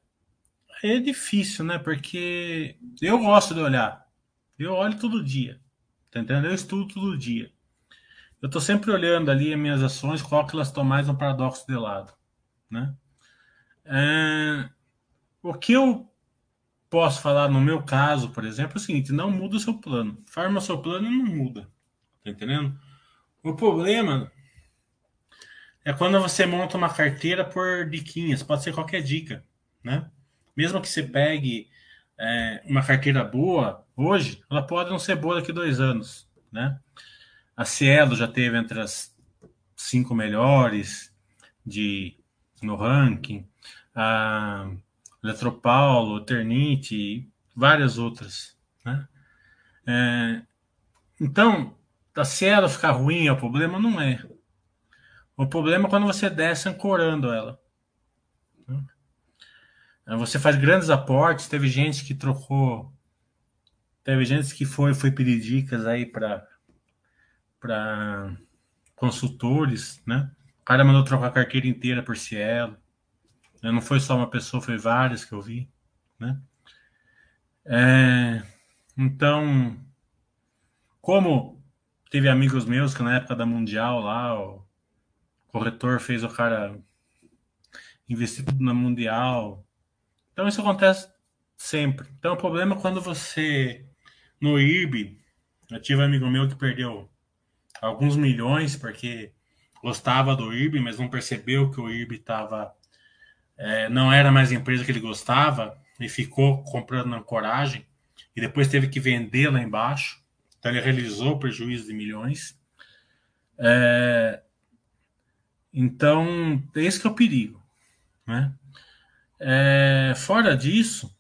é difícil, né? Porque eu gosto de olhar. Eu olho todo dia. Tá entendendo? Eu estudo todo dia. Eu estou sempre olhando ali as minhas ações, qual que elas estão mais no paradoxo de lado. Né? É, o que eu posso falar no meu caso, por exemplo, é o seguinte: não muda o seu plano. Forma o seu plano e não muda. Tá entendendo? O problema é quando você monta uma carteira por diquinhas, pode ser qualquer dica, né? Mesmo que você pegue é, uma carteira boa hoje, ela pode não ser boa daqui a dois anos, né? A Cielo já teve entre as cinco melhores de no ranking. A Eletropaulo, Eternite várias outras. Né? É, então, se ela ficar ruim é o problema? Não é. O problema é quando você desce ancorando ela. Né? Você faz grandes aportes, teve gente que trocou, teve gente que foi, foi pedir dicas aí para consultores, né? O cara mandou trocar a carteira inteira por Cielo. Né? Não foi só uma pessoa, foi várias que eu vi. Né? É, então, como teve amigos meus que na época da Mundial lá, o corretor fez o cara investir tudo na Mundial. Então isso acontece sempre. Então o problema é quando você no IRB, eu tive um amigo meu que perdeu alguns milhões porque gostava do IRB, mas não percebeu que o IRB estava é, não era mais a empresa que ele gostava e ficou comprando na coragem e depois teve que vender lá embaixo. Então ele realizou prejuízo de milhões. É, então, esse que é o perigo. Né? É, fora disso,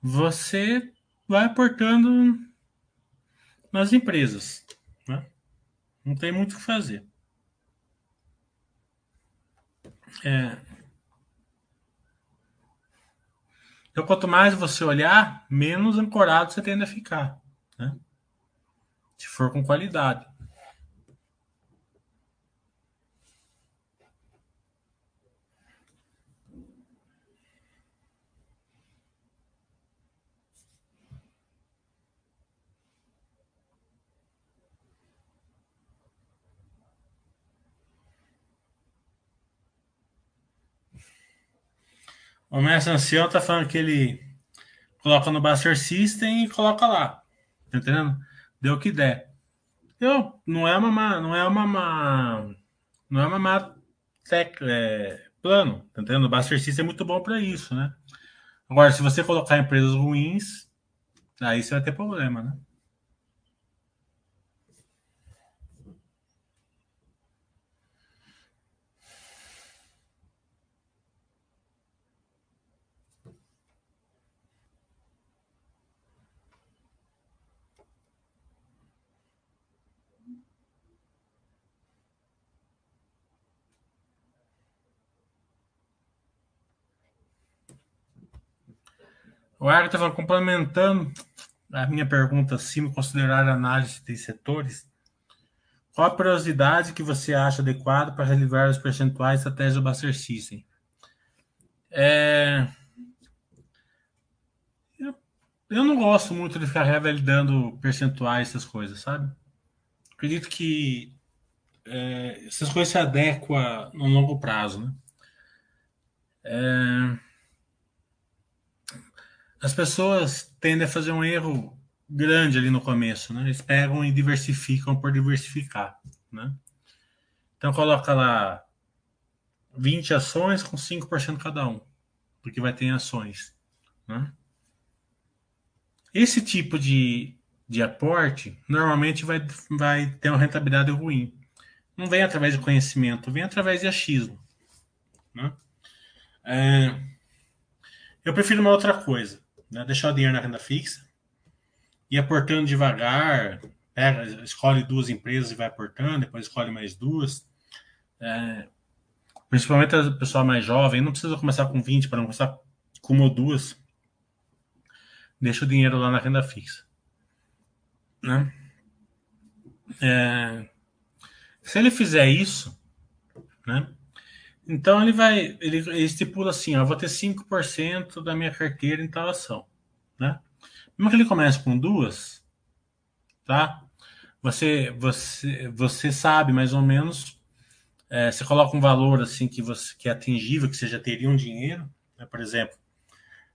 você vai aportando nas empresas. Né? Não tem muito o que fazer. É, Então, quanto mais você olhar, menos ancorado você tende a ficar, né? Se for com qualidade. O mestre ancião tá falando que ele coloca no Buster System e coloca lá. Tá entendendo? Deu o que der. Eu, não é uma não é uma, uma não é uma má tec, é, plano, tá entendendo? O Buster System é muito bom para isso, né? Agora, se você colocar empresas ruins, aí você vai ter problema, né? O Agatha estava complementando a minha pergunta acima, considerar análise de setores. Qual a periodicidade que você acha adequada para relevar os percentuais da tese do Buster System? É... Eu, eu não gosto muito de ficar revalidando percentuais, essas coisas, sabe? Acredito que é, essas coisas se adequam no longo prazo, né? É as pessoas tendem a fazer um erro grande ali no começo, né? Eles pegam e diversificam por diversificar, né? Então coloca lá 20 ações com 5% cada um, porque vai ter ações. Né? Esse tipo de, de aporte normalmente vai, vai ter uma rentabilidade ruim. Não vem através de conhecimento, vem através de achismo. Né? É, eu prefiro uma outra coisa, né? deixar o dinheiro na renda fixa, ir aportando devagar, pega, escolhe duas empresas e vai aportando, depois escolhe mais duas. É, principalmente o pessoal mais jovem, não precisa começar com 20 para não começar com uma ou duas. Deixa o dinheiro lá na renda fixa. Né? É, se ele fizer isso, né? Então ele vai, ele, ele estipula assim, ó, vou ter 5% da minha carteira em tal ação, né? Mesmo que ele comece com duas, tá? Você, você, você sabe mais ou menos, é, você coloca um valor assim que você que é atingível, que você já teria um dinheiro, né? por exemplo,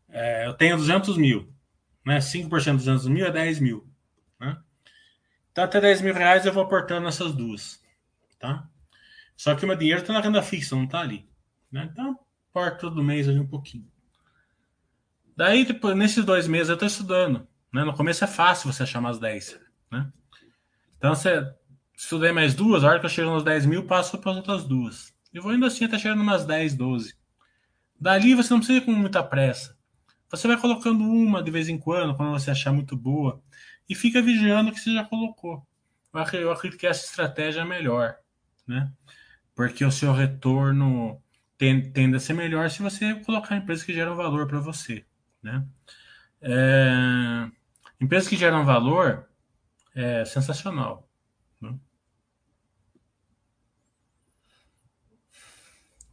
é, eu tenho 200 mil, né? 5% de 200 mil é 10 mil, né? Então até 10 mil reais eu vou aportando essas duas, tá? Só que o meu dinheiro está na renda fixa, não está ali. Né? Então, porto todo mês ali um pouquinho. Daí, depois, nesses dois meses, eu estou estudando. Né? No começo é fácil você achar umas 10. Né? Então, você estudei mais duas, a hora que eu chego nos 10 mil, passo para as outras duas. E vou indo assim até chegar umas 10, 12. Dali você não precisa ir com muita pressa. Você vai colocando uma de vez em quando, quando você achar muito boa, e fica vigiando o que você já colocou. Eu acredito que essa estratégia é melhor. Né? Porque o seu retorno tende a ser melhor se você colocar empresas que geram valor para você. Né? É, empresas que geram valor é sensacional. Né?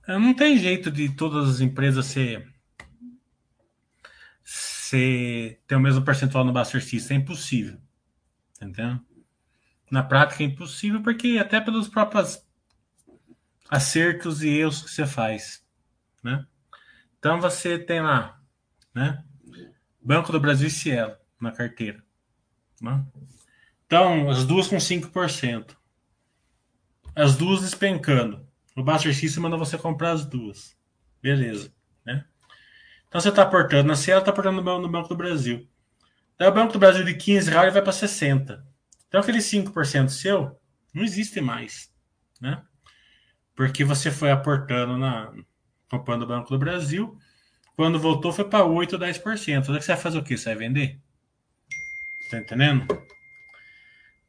É, não tem jeito de todas as empresas ser, ser ter o mesmo percentual no Buster System. É impossível. Entendeu? Na prática é impossível, porque até pelas próprias acertos e erros que você faz, né? Então você tem lá, né? Banco do Brasil e Cielo na carteira, né? Então, as duas com 5%. As duas despencando. O Buster System manda você comprar as duas. Beleza, né? Então você está aportando na Cielo, está aportando no Banco do Brasil. Daí o Banco do Brasil de 15 reais vai para 60. Então aquele 5% seu não existe mais, né? Porque você foi aportando na comprando o Banco do Brasil. Quando voltou, foi para 8 ou 10%. Daí você vai fazer o quê? Você vai vender? Tá entendendo?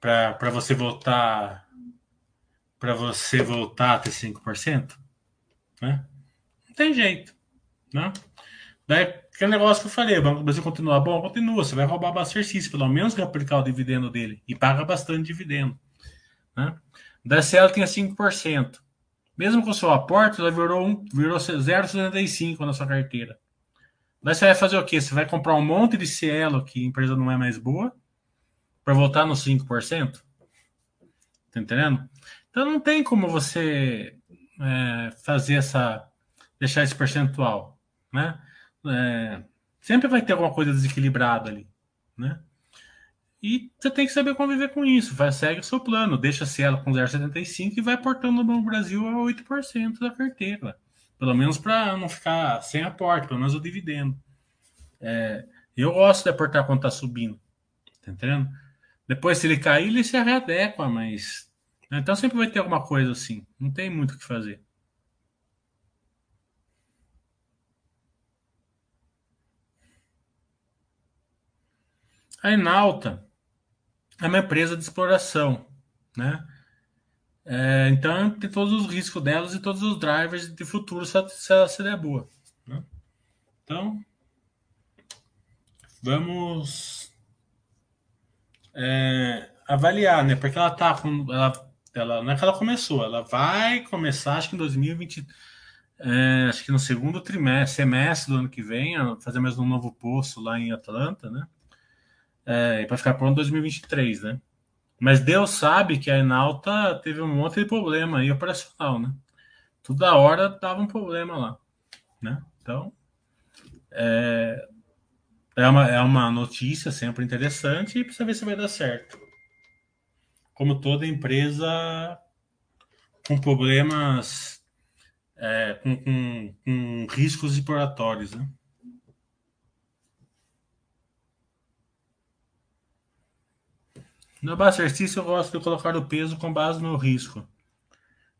Para você voltar para você voltar a ter 5%, né? Não tem jeito, né? Daí, aquele negócio que eu falei, o Banco do Brasil continua bom, continua, você vai roubar bastante pelo menos replicar o dividendo dele, e paga bastante dividendo, né? Da CL tinha 5%. Mesmo com seu aporte, ela virou, um, virou 0,75 na sua carteira. Daí você vai fazer o quê? Você vai comprar um monte de Cielo que a empresa não é mais boa para voltar nos 5%? Tá entendendo? Então não tem como você é, fazer essa. deixar esse percentual. Né? É, sempre vai ter alguma coisa desequilibrada ali. Né? E você tem que saber conviver com isso. Vai, segue o seu plano, deixa-se ela com 0,75 e vai portando no Brasil a 8% da carteira. Pelo menos para não ficar sem aporte, pelo menos o dividendo. É, eu gosto de aportar quando está subindo. Tá entendendo? Depois, se ele cair, ele se readequa, mas. Né, então sempre vai ter alguma coisa assim. Não tem muito o que fazer. A Enalta é uma empresa de exploração, né? É, então tem todos os riscos delas e todos os drivers de futuro se, se ela se der boa. Né? Então vamos é, avaliar, né? Porque ela tá com ela, ela não é que ela começou, ela vai começar acho que em 2020 é, acho que no segundo trimestre, semestre do ano que vem, fazer mais um novo poço lá em Atlanta, né? É, para ficar pronto em 2023, né? Mas Deus sabe que a Enalta teve um monte de problema aí operacional, né? Toda hora dava um problema lá, né? Então, é, é, uma, é uma notícia sempre interessante e precisa ver se vai dar certo. Como toda empresa com problemas, é, com, com, com, riscos exploratórios. Né? No exercício, eu gosto de colocar o peso com base no risco.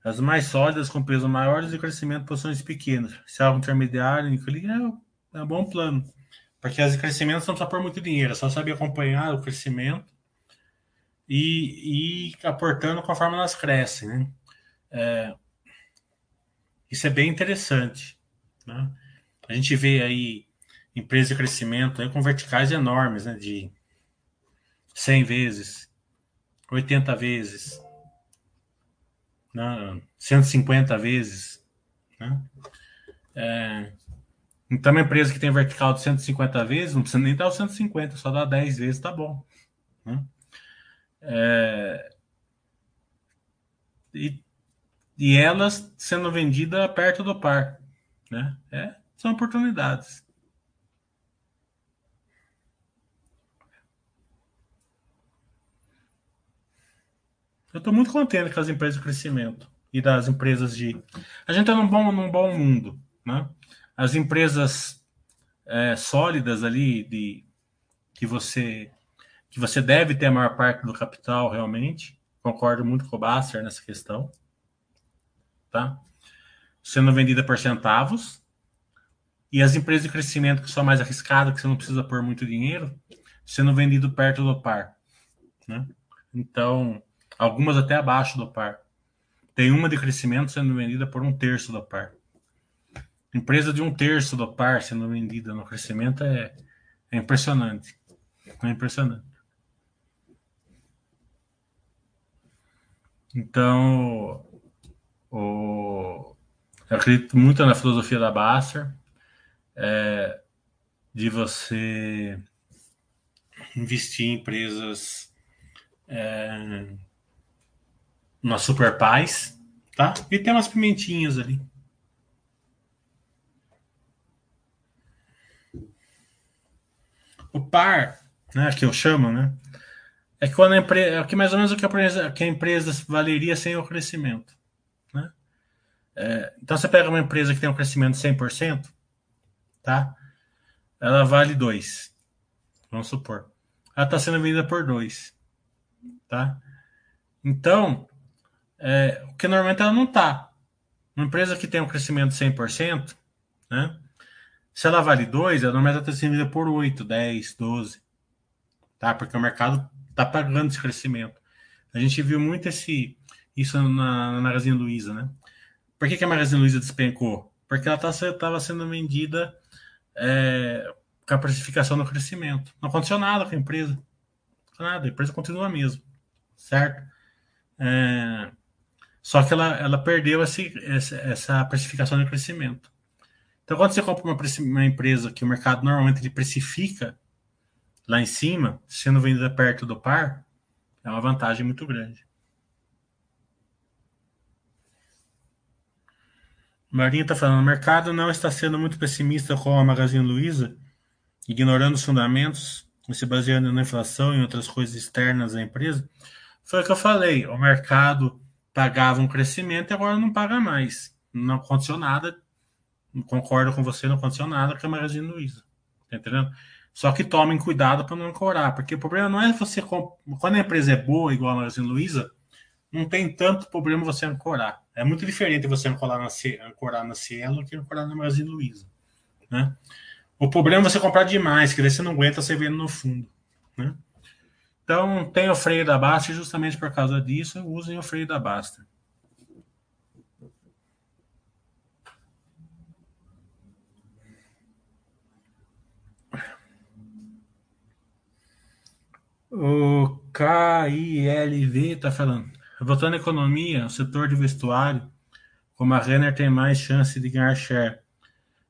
As mais sólidas, com peso maiores e crescimento posições pequenas. Se algo intermediário, é, é um bom plano. Porque as crescimentos não precisa pôr muito dinheiro, é só saber acompanhar o crescimento e, e aportando conforme elas crescem. Né? É, isso é bem interessante. Né? A gente vê aí empresas de crescimento aí com verticais enormes, né? de 100 vezes, 80 vezes, né? 150 vezes. Né? É, então, uma empresa que tem vertical de 150 vezes, não precisa nem dar o 150, só dá 10 vezes, tá bom. Né? É, e, e elas sendo vendidas perto do par. Né? É, são oportunidades. Eu estou muito contente com as empresas de crescimento e das empresas de. A gente está num bom, num bom mundo. Né? As empresas é, sólidas ali, de, que, você, que você deve ter a maior parte do capital realmente. Concordo muito com o Basser nessa questão. Tá? Sendo vendida por centavos. E as empresas de crescimento que são mais arriscadas, que você não precisa pôr muito dinheiro, sendo vendido perto do par. Né? Então, algumas até abaixo do par. Tem uma de crescimento sendo vendida por um terço do par. Empresa de um terço do par sendo vendida no crescimento é, é impressionante. É impressionante. Então, o, eu acredito muito na filosofia da Basser, é, de você investir em empresas é, uma super paz, tá? E tem umas pimentinhas ali. O par, né, que eu chamo, né? É que quando a empresa, é que mais ou menos o que a empresa, que a empresa valeria sem o crescimento, né? É, então você pega uma empresa que tem um crescimento de 100%, tá? Ela vale 2. Vamos supor. Ela está sendo vendida por 2, tá? Então, é, o que normalmente ela não está. Uma empresa que tem um crescimento de 100%, né? Se ela vale 2, ela normalmente está sendo vendida por 8, 10, 12. Tá? Porque o mercado está pagando esse crescimento. A gente viu muito esse, isso na, na Magazine Luiza, né? Por que, que a Magazine Luiza despencou? Porque ela estava tá, sendo vendida é, com a precificação no crescimento. Não aconteceu nada com a empresa. Nada, a empresa continua mesmo. Certo? É, só que ela, ela perdeu esse, essa, precificação de crescimento. Então, quando você compra uma, uma, empresa que o mercado normalmente ele precifica lá em cima, sendo vendida perto do par, é uma vantagem muito grande. Marinha está falando, o mercado não está sendo muito pessimista com a Magazine Luiza, ignorando os fundamentos e se baseando na inflação e outras coisas externas à empresa. Foi o que eu falei, o mercado pagava um crescimento e agora não paga mais. Não aconteceu nada. Concordo com você, não aconteceu nada com a Magazine Luiza. Tá entendendo? Só que tomem cuidado para não ancorar, porque o problema não é você. Quando a empresa é boa, igual a Magazine Luiza, não tem tanto problema você ancorar. É muito diferente você ancorar na, ancorar na Cielo que ancorar na Magazine Luiza. Né? O problema é você comprar demais, que daí você não aguenta você vendo no fundo. Né? Então, tem o freio da Basta, e justamente por causa disso, usem o freio da Basta. O KILV está falando. Voltando à economia, o setor de vestuário, como a Renner tem mais chance de ganhar share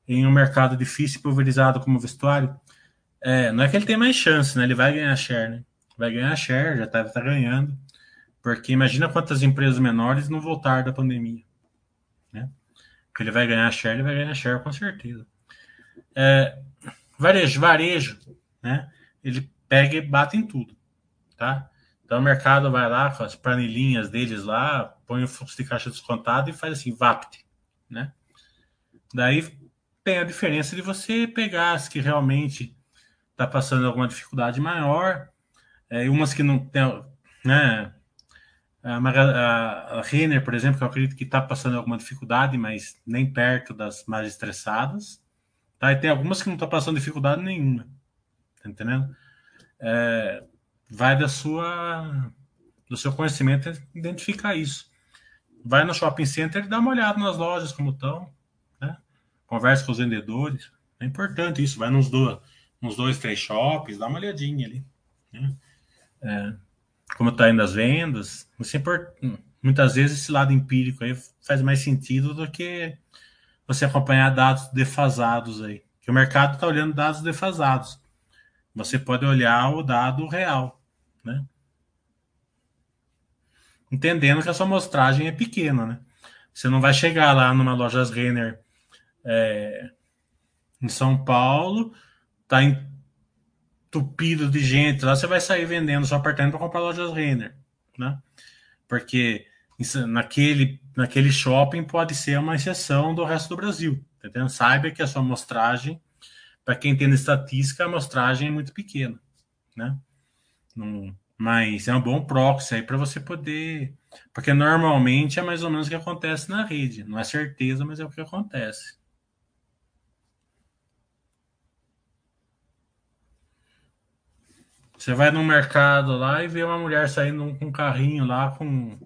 em um mercado difícil e pulverizado como o vestuário, é, não é que ele tem mais chance, né? Ele vai ganhar share, né? Vai ganhar share, já está tá ganhando, porque imagina quantas empresas menores não voltaram da pandemia, né? Ele vai ganhar share, ele vai ganhar share com certeza. É, varejo, varejo, né? Ele pega e bate em tudo, tá? Então o mercado vai lá com as planilhinhas deles lá, põe o fluxo de caixa descontado e faz assim, VAPT, né? Daí tem a diferença de você pegar as que realmente está passando alguma dificuldade maior, é, umas que não tem, né? A, a, a Renner, por exemplo, que eu acredito que está passando alguma dificuldade, mas nem perto das mais estressadas. Tá? E tem algumas que não estão tá passando dificuldade nenhuma. Tá entendendo? É, vai da sua do seu conhecimento identificar isso. Vai no shopping center e dá uma olhada nas lojas como estão, né? Conversa com os vendedores. É importante isso. Vai nos, do, nos dois, três shoppings, dá uma olhadinha ali. Né? É, como está indo as vendas. Muitas vezes esse lado empírico aí faz mais sentido do que você acompanhar dados defasados aí. Que o mercado está olhando dados defasados. Você pode olhar o dado real, né? Entendendo que a sua amostragem é pequena, né? Você não vai chegar lá numa loja Renner é, em São Paulo, tá entupido de gente lá, você vai sair vendendo seu apartamento para comprar lojas Renner, né? Porque naquele, naquele shopping pode ser uma exceção do resto do Brasil, tá entendendo? Saiba que a sua amostragem para quem tem estatística, a amostragem é muito pequena, né? Não, mas é um bom proxy aí para você poder. Porque normalmente é mais ou menos o que acontece na rede. Não é certeza, mas é o que acontece. Você vai no mercado lá e vê uma mulher saindo com um carrinho lá com.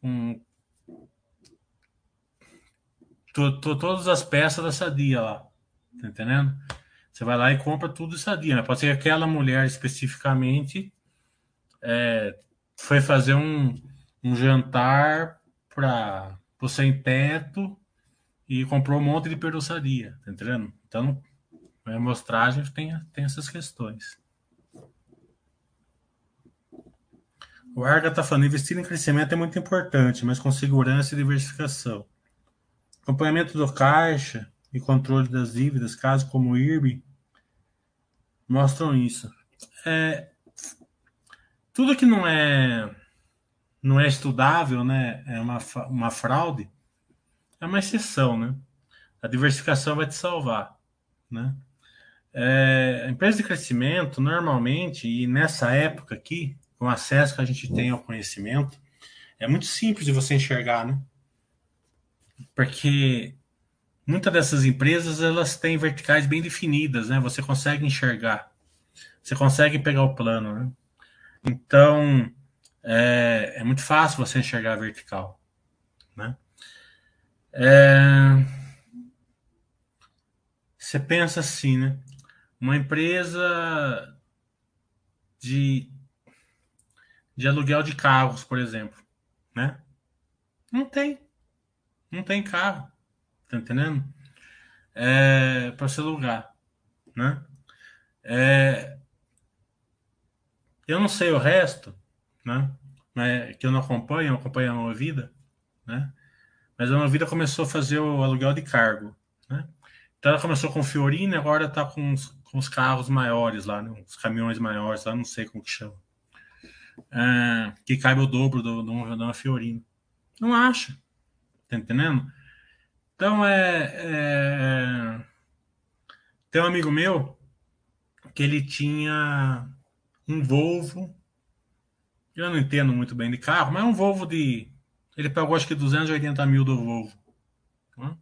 com to, to, todas as peças da sadia lá. Tá entendendo? Você vai lá e compra tudo sadia. Né? Pode ser que aquela mulher especificamente é, foi fazer um, um jantar para o sem teto e comprou um monte de peruçaria, tá entendendo? Então, a amostragem tem, tem essas questões. O Arga está falando, investir em crescimento é muito importante, mas com segurança e diversificação. Acompanhamento do caixa, e controle das dívidas, casos como o IRB, mostram isso. É, tudo que não é não é estudável, né, é uma, uma fraude, é uma exceção, né? A diversificação vai te salvar, né? É, a empresa de crescimento, normalmente, e nessa época aqui, com o acesso que a gente tem ao conhecimento, é muito simples de você enxergar, né? Porque muitas dessas empresas elas têm verticais bem definidas, né? Você consegue enxergar, você consegue pegar o plano, né? Então é, é muito fácil você enxergar a vertical, né? É, você pensa assim, né? Uma empresa de de aluguel de carros, por exemplo, né? Não tem, não tem carro. Tá entendendo? É, para seu lugar, né? É, eu não sei o resto, né? Mas, que eu não acompanho, eu acompanho a Nova Vida, né? Mas a Nova Vida começou a fazer o aluguel de cargo, né? Então ela começou com Fiorina, agora está com, com os carros maiores lá, né? os caminhões maiores lá, não sei como que chama. É, que caiba o dobro do, do, de uma Fiorina. Não acha. Tá entendendo? Então, é, é, Tem um amigo meu que ele tinha um Volvo. Eu não entendo muito bem de carro, mas é um Volvo de. Ele pagou acho que 280 mil do Volvo. Né?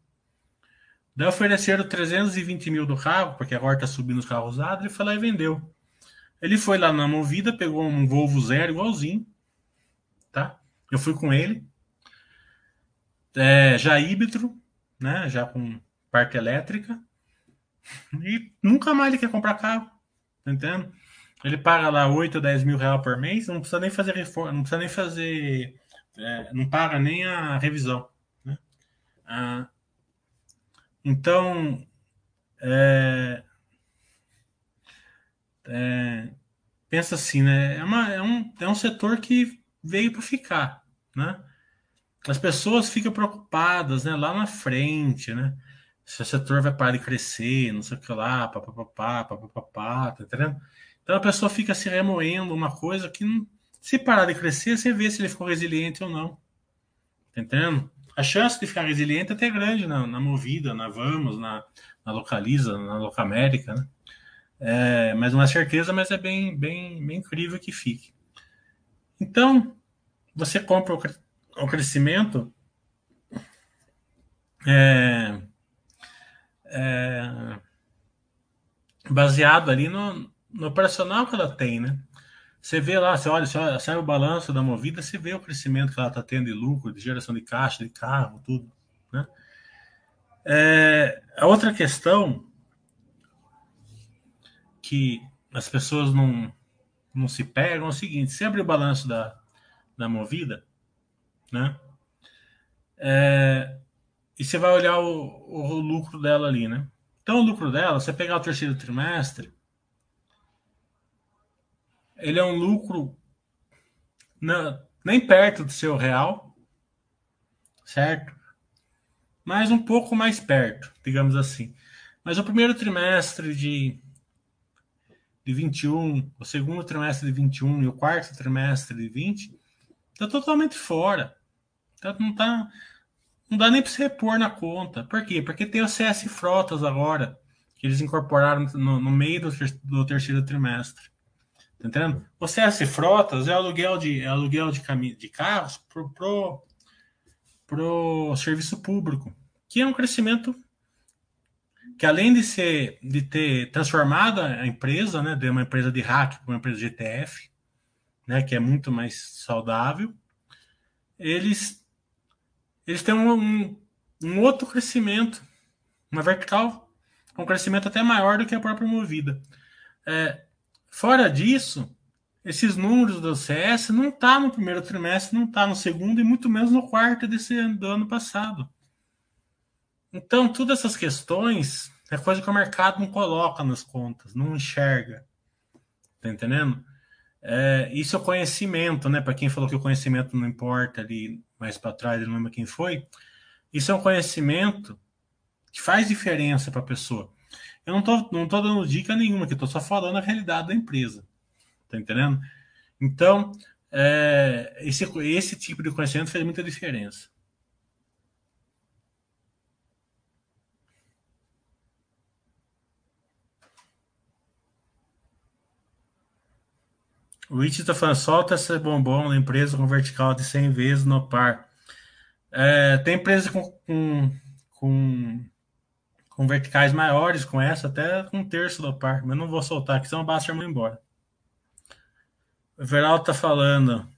Daí ofereceram 320 mil do carro, porque agora está subindo os carros usados. Ele foi lá e vendeu. Ele foi lá na Movida, pegou um Volvo zero igualzinho. Tá? Eu fui com ele. É, já híbrido, né? Já com parte elétrica. E nunca mais ele quer comprar carro. Tá entendendo? Ele paga lá 8 ou 10 mil reais por mês, não precisa nem fazer reforma, não precisa nem fazer. É, não paga nem a revisão. Né? Ah, então, é, é, pensa assim, né? É, uma, é, um, é um setor que veio para ficar, né? as pessoas ficam preocupadas, né, lá na frente, né? Se o setor vai parar de crescer, não sei o que lá, papapá, papapá, tá entendendo? Então a pessoa fica se remoendo uma coisa que não, Se parar de crescer, você vê se ele ficou resiliente ou não. Tá entendendo? A chance de ficar resiliente é até grande na, na Movida, na Vamos, na, na Localiza, na Locamérica, né? É, mas não é certeza, mas é bem, bem, bem incrível que fique. Então, você compra o, o crescimento é, é, baseado ali no, no operacional que ela tem, né? Você vê lá, você olha, você olha, sai o balanço da movida, você vê o crescimento que ela está tendo de lucro, de geração de caixa, de carro, tudo. Né? É, a outra questão que as pessoas não, não se pegam é o seguinte: abre o balanço da, da movida, né? É, e você vai olhar o, o, lucro dela ali, né? Então, o lucro dela, você pegar o terceiro trimestre, ele é um lucro na, nem perto do seu real, certo? Mas um pouco mais perto, digamos assim. Mas o primeiro trimestre de, de 21, o segundo trimestre de 21 e o quarto trimestre de 20 está totalmente fora. Tá, não tá, não dá nem para você repor na conta. Por quê? Porque tem o CS Frotas agora, que eles incorporaram no, no meio do, do, terceiro trimestre. Tá entendendo? O CS Frotas é aluguel de, é aluguel de, de carros pro, pro, pro serviço público, que é um crescimento que além de ser de ter transformado a empresa, né, de uma empresa de hack para uma empresa de GTF, né, que é muito mais saudável, eles eles têm um, um, um outro crescimento, uma vertical, um crescimento até maior do que a própria movida. É, fora disso, esses números do CS não tá no primeiro trimestre, não tá no segundo e muito menos no quarto desse do ano passado. Então, todas essas questões é coisa que o mercado não coloca nas contas, não enxerga. Tá entendendo? É, isso é conhecimento, né? Para quem falou que o conhecimento não importa ali mais para trás, não lembro quem foi. Isso é um conhecimento que faz diferença para a pessoa. Eu não tô, não tô dando dica nenhuma, que estou só falando a realidade da empresa. Tá entendendo? Então, é, esse, esse tipo de conhecimento faz muita diferença. O It está falando, solta esse bombom na empresa com vertical de 100 vezes no par. É, tem empresa com, com, com, com, verticais maiores, com essa, até com um terço do par, mas não vou soltar aqui, senão basta ir embora. O Veraldo está falando.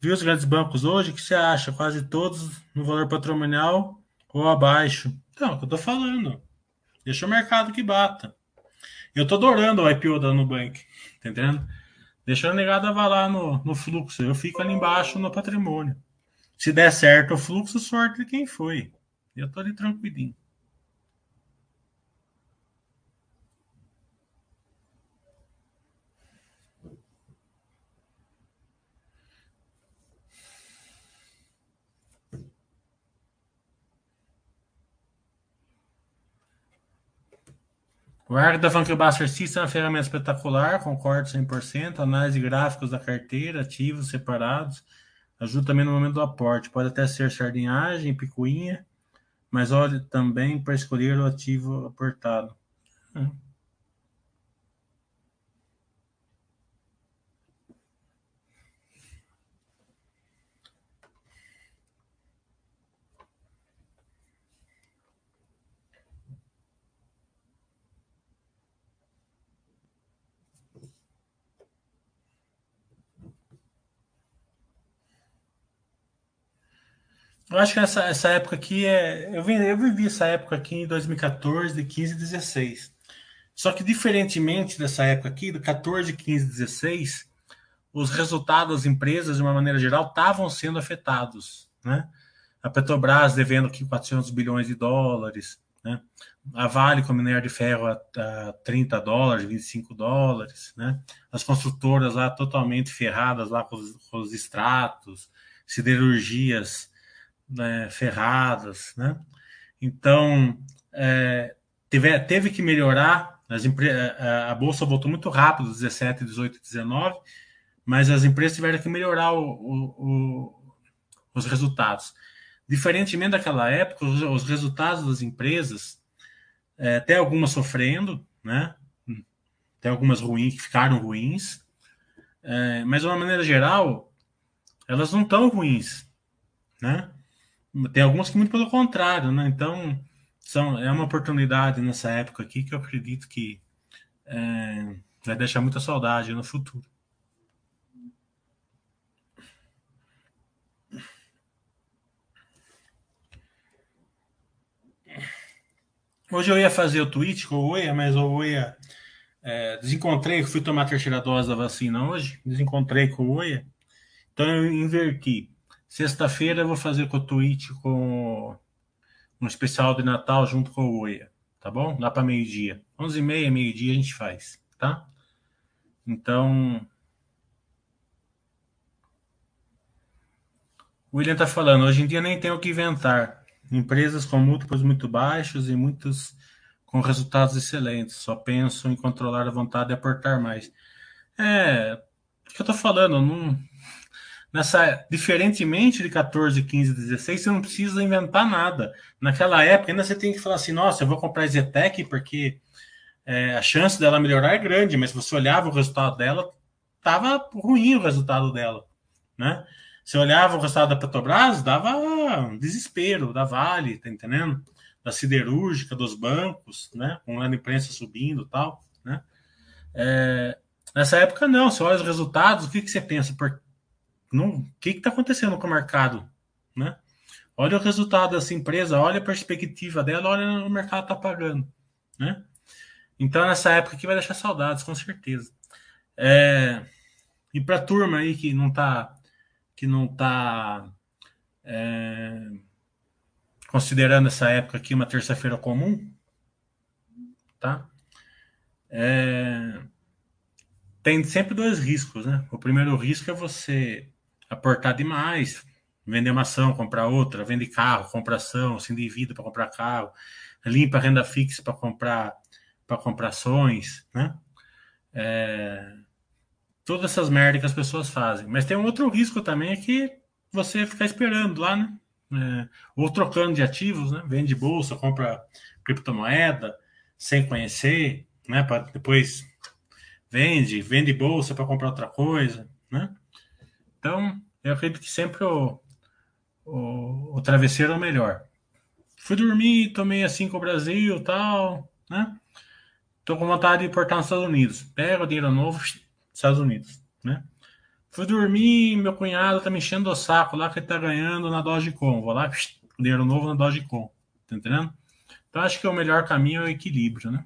Viu os grandes bancos hoje? O que você acha? Quase todos no valor patrimonial ou abaixo. Então, é o que eu estou falando. Deixa o mercado que bata. Eu tô adorando o IPO da Nubank, tá entendendo? Deixa a negada vai lá no, no fluxo, eu fico ali embaixo no patrimônio. Se der certo o fluxo, sorte de quem foi. Eu tô ali tranquilinho. O Arco está falando que o Buster System é uma ferramenta espetacular, concordo 100%. Análise gráficos da carteira, ativos separados. Ajuda também no momento do aporte. Pode até ser sardinhagem, picuinha, mas olhe também para escolher o ativo aportado. Eu acho que essa, essa época aqui é. Eu, vi, eu vivi essa época aqui em 2014, de 15 e 16. Só que, diferentemente dessa época aqui, do 14, 15 e 16, os resultados das empresas, de uma maneira geral, estavam sendo afetados. Né? A Petrobras devendo aqui 400 bilhões de dólares, né? a Vale com minério de ferro a, a 30 dólares, 25 dólares, né? as construtoras lá totalmente ferradas lá com os, com os extratos, siderurgias né, ferradas, né? Então, é, teve, teve que melhorar, as a, a bolsa voltou muito rápido, 17, 18, 19, mas as empresas tiveram que melhorar o, o, o, os resultados. Diferentemente daquela época, os, os resultados das empresas, é, tem algumas sofrendo, né? Tem algumas ruins que ficaram ruins, é, mas de uma maneira geral, elas não estão ruins, né? Tem algumas que muito pelo contrário, né? Então, são, é uma oportunidade nessa época aqui que eu acredito que é, vai deixar muita saudade no futuro. Hoje eu ia fazer o tweet com o Oia, mas o Oia é, desencontrei, fui tomar a terceira dose da vacina hoje, desencontrei com o Oia, então eu inverti. Sexta-feira eu vou fazer o tweet com um especial de Natal junto com o Oia, tá bom? Lá para meio-dia. 11h30, meio-dia a gente faz, tá? Então. O William tá falando, hoje em dia nem tem o que inventar. Empresas com múltiplos muito baixos e muitos com resultados excelentes. Só pensam em controlar a vontade de aportar mais. É, o que eu tô falando, não, nessa, diferentemente de 14, 15, 16, você não precisa inventar nada. Naquela época, ainda você tem que falar assim: nossa, eu vou comprar a Zetec porque é, a chance dela melhorar é grande, mas se você olhava o resultado dela, tava ruim o resultado dela, né? Você olhava o resultado da Petrobras, dava desespero, da Vale, tá entendendo? Da siderúrgica, dos bancos, né? Com a imprensa subindo tal, né? É, nessa época, não. Você olha os resultados, o que, que você pensa? Por, não, o que está acontecendo com o mercado, né? Olha o resultado dessa empresa, olha a perspectiva dela, olha o mercado está pagando, né? Então, nessa época aqui vai deixar saudades, com certeza. É, e para a turma aí que não está que não está é, considerando essa época aqui uma terça-feira comum, tá? É, tem sempre dois riscos, né? O primeiro risco é você aportar demais, vender uma ação, comprar outra, vende carro, compra ação, se endivida para comprar carro, limpa renda fixa para comprar para comprar ações, né? É, todas essas merdas que as pessoas fazem. Mas tem um outro risco também é que você ficar esperando lá, né? É, ou trocando de ativos, né? Vende bolsa, compra criptomoeda sem conhecer, né? Para depois vende, vende bolsa para comprar outra coisa, né? Então, eu acredito que sempre o, o, o travesseiro é o melhor. Fui dormir, tomei assim com o Brasil tal, né? Tô com vontade de importar nos Estados Unidos. Pega o dinheiro novo, Estados Unidos, né? Fui dormir, meu cunhado tá me enchendo o saco lá que ele tá ganhando na Dogecoin. Vou lá, dinheiro novo na Dogecoin. Tá entendendo? Então acho que o melhor caminho é o equilíbrio, né?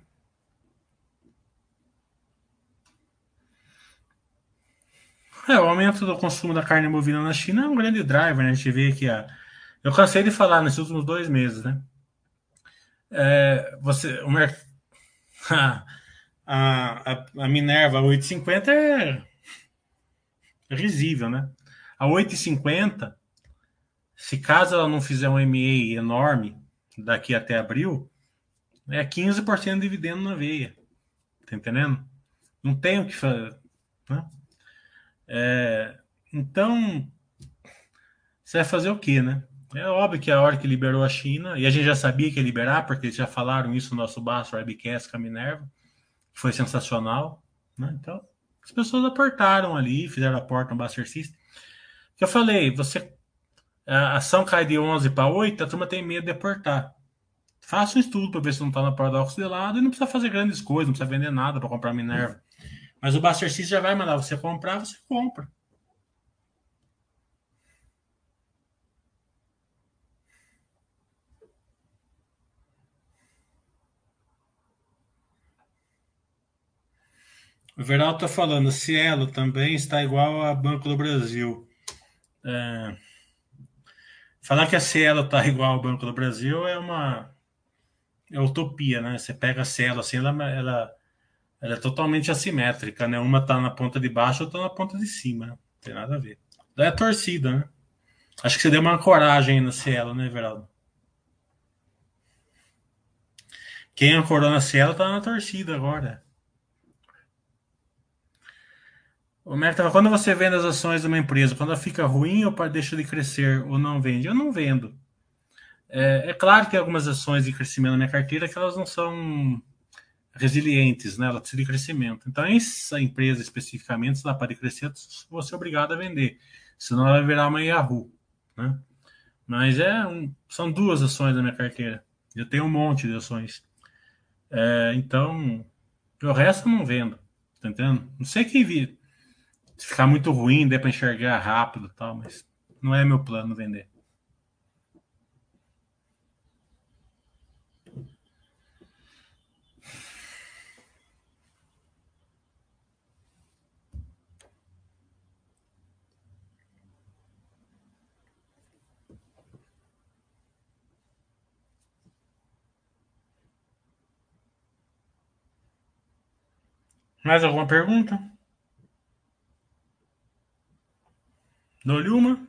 É, o aumento do consumo da carne bovina na China é um grande driver, né? A gente vê que a. Eu cansei de falar nesses últimos dois meses, né? É, você, o mer... a, a, a Minerva 850 é risível, né? A 850, se caso ela não fizer um MA enorme daqui até abril, é 15% de dividendo na veia. Tá entendendo? Não tem o que fazer. Né? É, então, você vai fazer o quê, né? É óbvio que a hora que liberou a China, e a gente já sabia que ia liberar, porque eles já falaram isso no nosso Basso Webcast com a Minerva, foi sensacional. Né? Então, as pessoas aportaram ali, fizeram a porta no Buster System. Que eu falei, você a ação cai de 11 para 8, a turma tem medo de aportar. Faça um estudo para ver se não está no paradoxo de lado e não precisa fazer grandes coisas, não precisa vender nada para comprar Minerva. Mas o Buster System já vai mandar você comprar, você compra. O Veraldo está falando, Cielo também está igual a Banco do Brasil. É... Falar que a Cielo está igual ao Banco do Brasil é uma é utopia, né? Você pega a Cielo assim, ela, ela, ela é totalmente assimétrica, né? Uma está na ponta de baixo, outra na ponta de cima. Não tem nada a ver. Daí é torcida, né? Acho que você deu uma coragem na Cielo, né, Veraldo? Quem ancorou na Cielo tá na torcida agora. O Merta, quando você vende as ações de uma empresa, quando ela fica ruim ou deixa de crescer ou não vende? Eu não vendo. É, é, claro que tem algumas ações de crescimento na minha carteira que elas não são resilientes, né? Ela precisa de crescimento. Então, essa empresa especificamente, se ela pode crescer, você é obrigado a vender. Senão ela vai virar uma Yahoo, né? Mas é um, são duas ações na minha carteira. Eu tenho um monte de ações. É, então, o resto eu não vendo. Tá entendendo? Não sei que vi. Se ficar muito ruim, dê para enxergar rápido tal, mas não é meu plano vender. Mais alguma pergunta? Dou-lhe uma.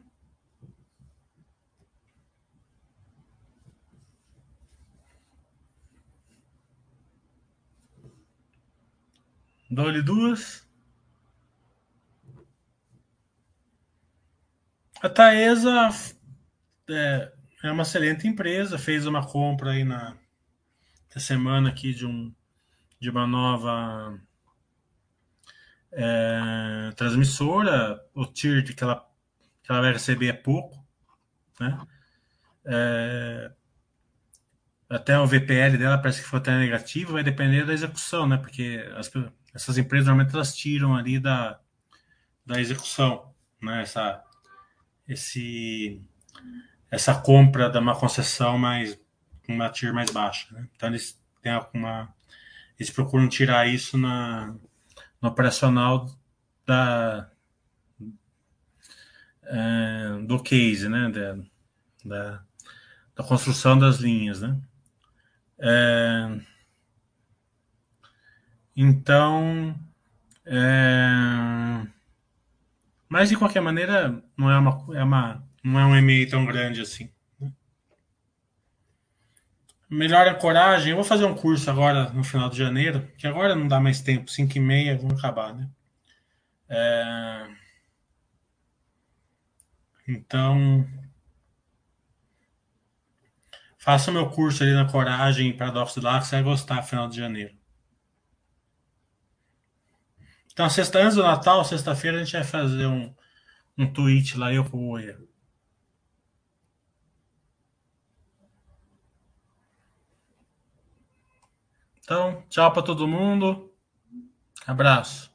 Dou-lhe duas. A Taesa é, é, uma excelente empresa, fez uma compra aí na, na semana aqui de um de uma nova é, transmissora, o tier que ela, que ela vai receber é pouco, né? É, até o VPL dela parece que foi até negativo, vai depender da execução, né? Porque as, essas empresas normalmente elas tiram ali da, da execução, né? Essa, esse, essa compra da uma concessão mais uma tier mais baixa, né? Então eles têm uma eles procuram tirar isso na no operacional da, é, do case, né? Da, da, da, construção das linhas, né? É, então, é, mas de qualquer maneira, não é uma, é uma não é um e-mail tão grande assim. Melhor a coragem. Eu vou fazer um curso agora no final de janeiro, que agora não dá mais tempo, 5 e meia, vamos acabar, né? É... Então, faça o meu curso ali na Coragem Paradoxo lá, que você vai gostar final de janeiro. Então, sexta, antes do Natal, sexta-feira, a gente vai fazer um, um tweet lá, eu com o Então, tchau para todo mundo. Abraço.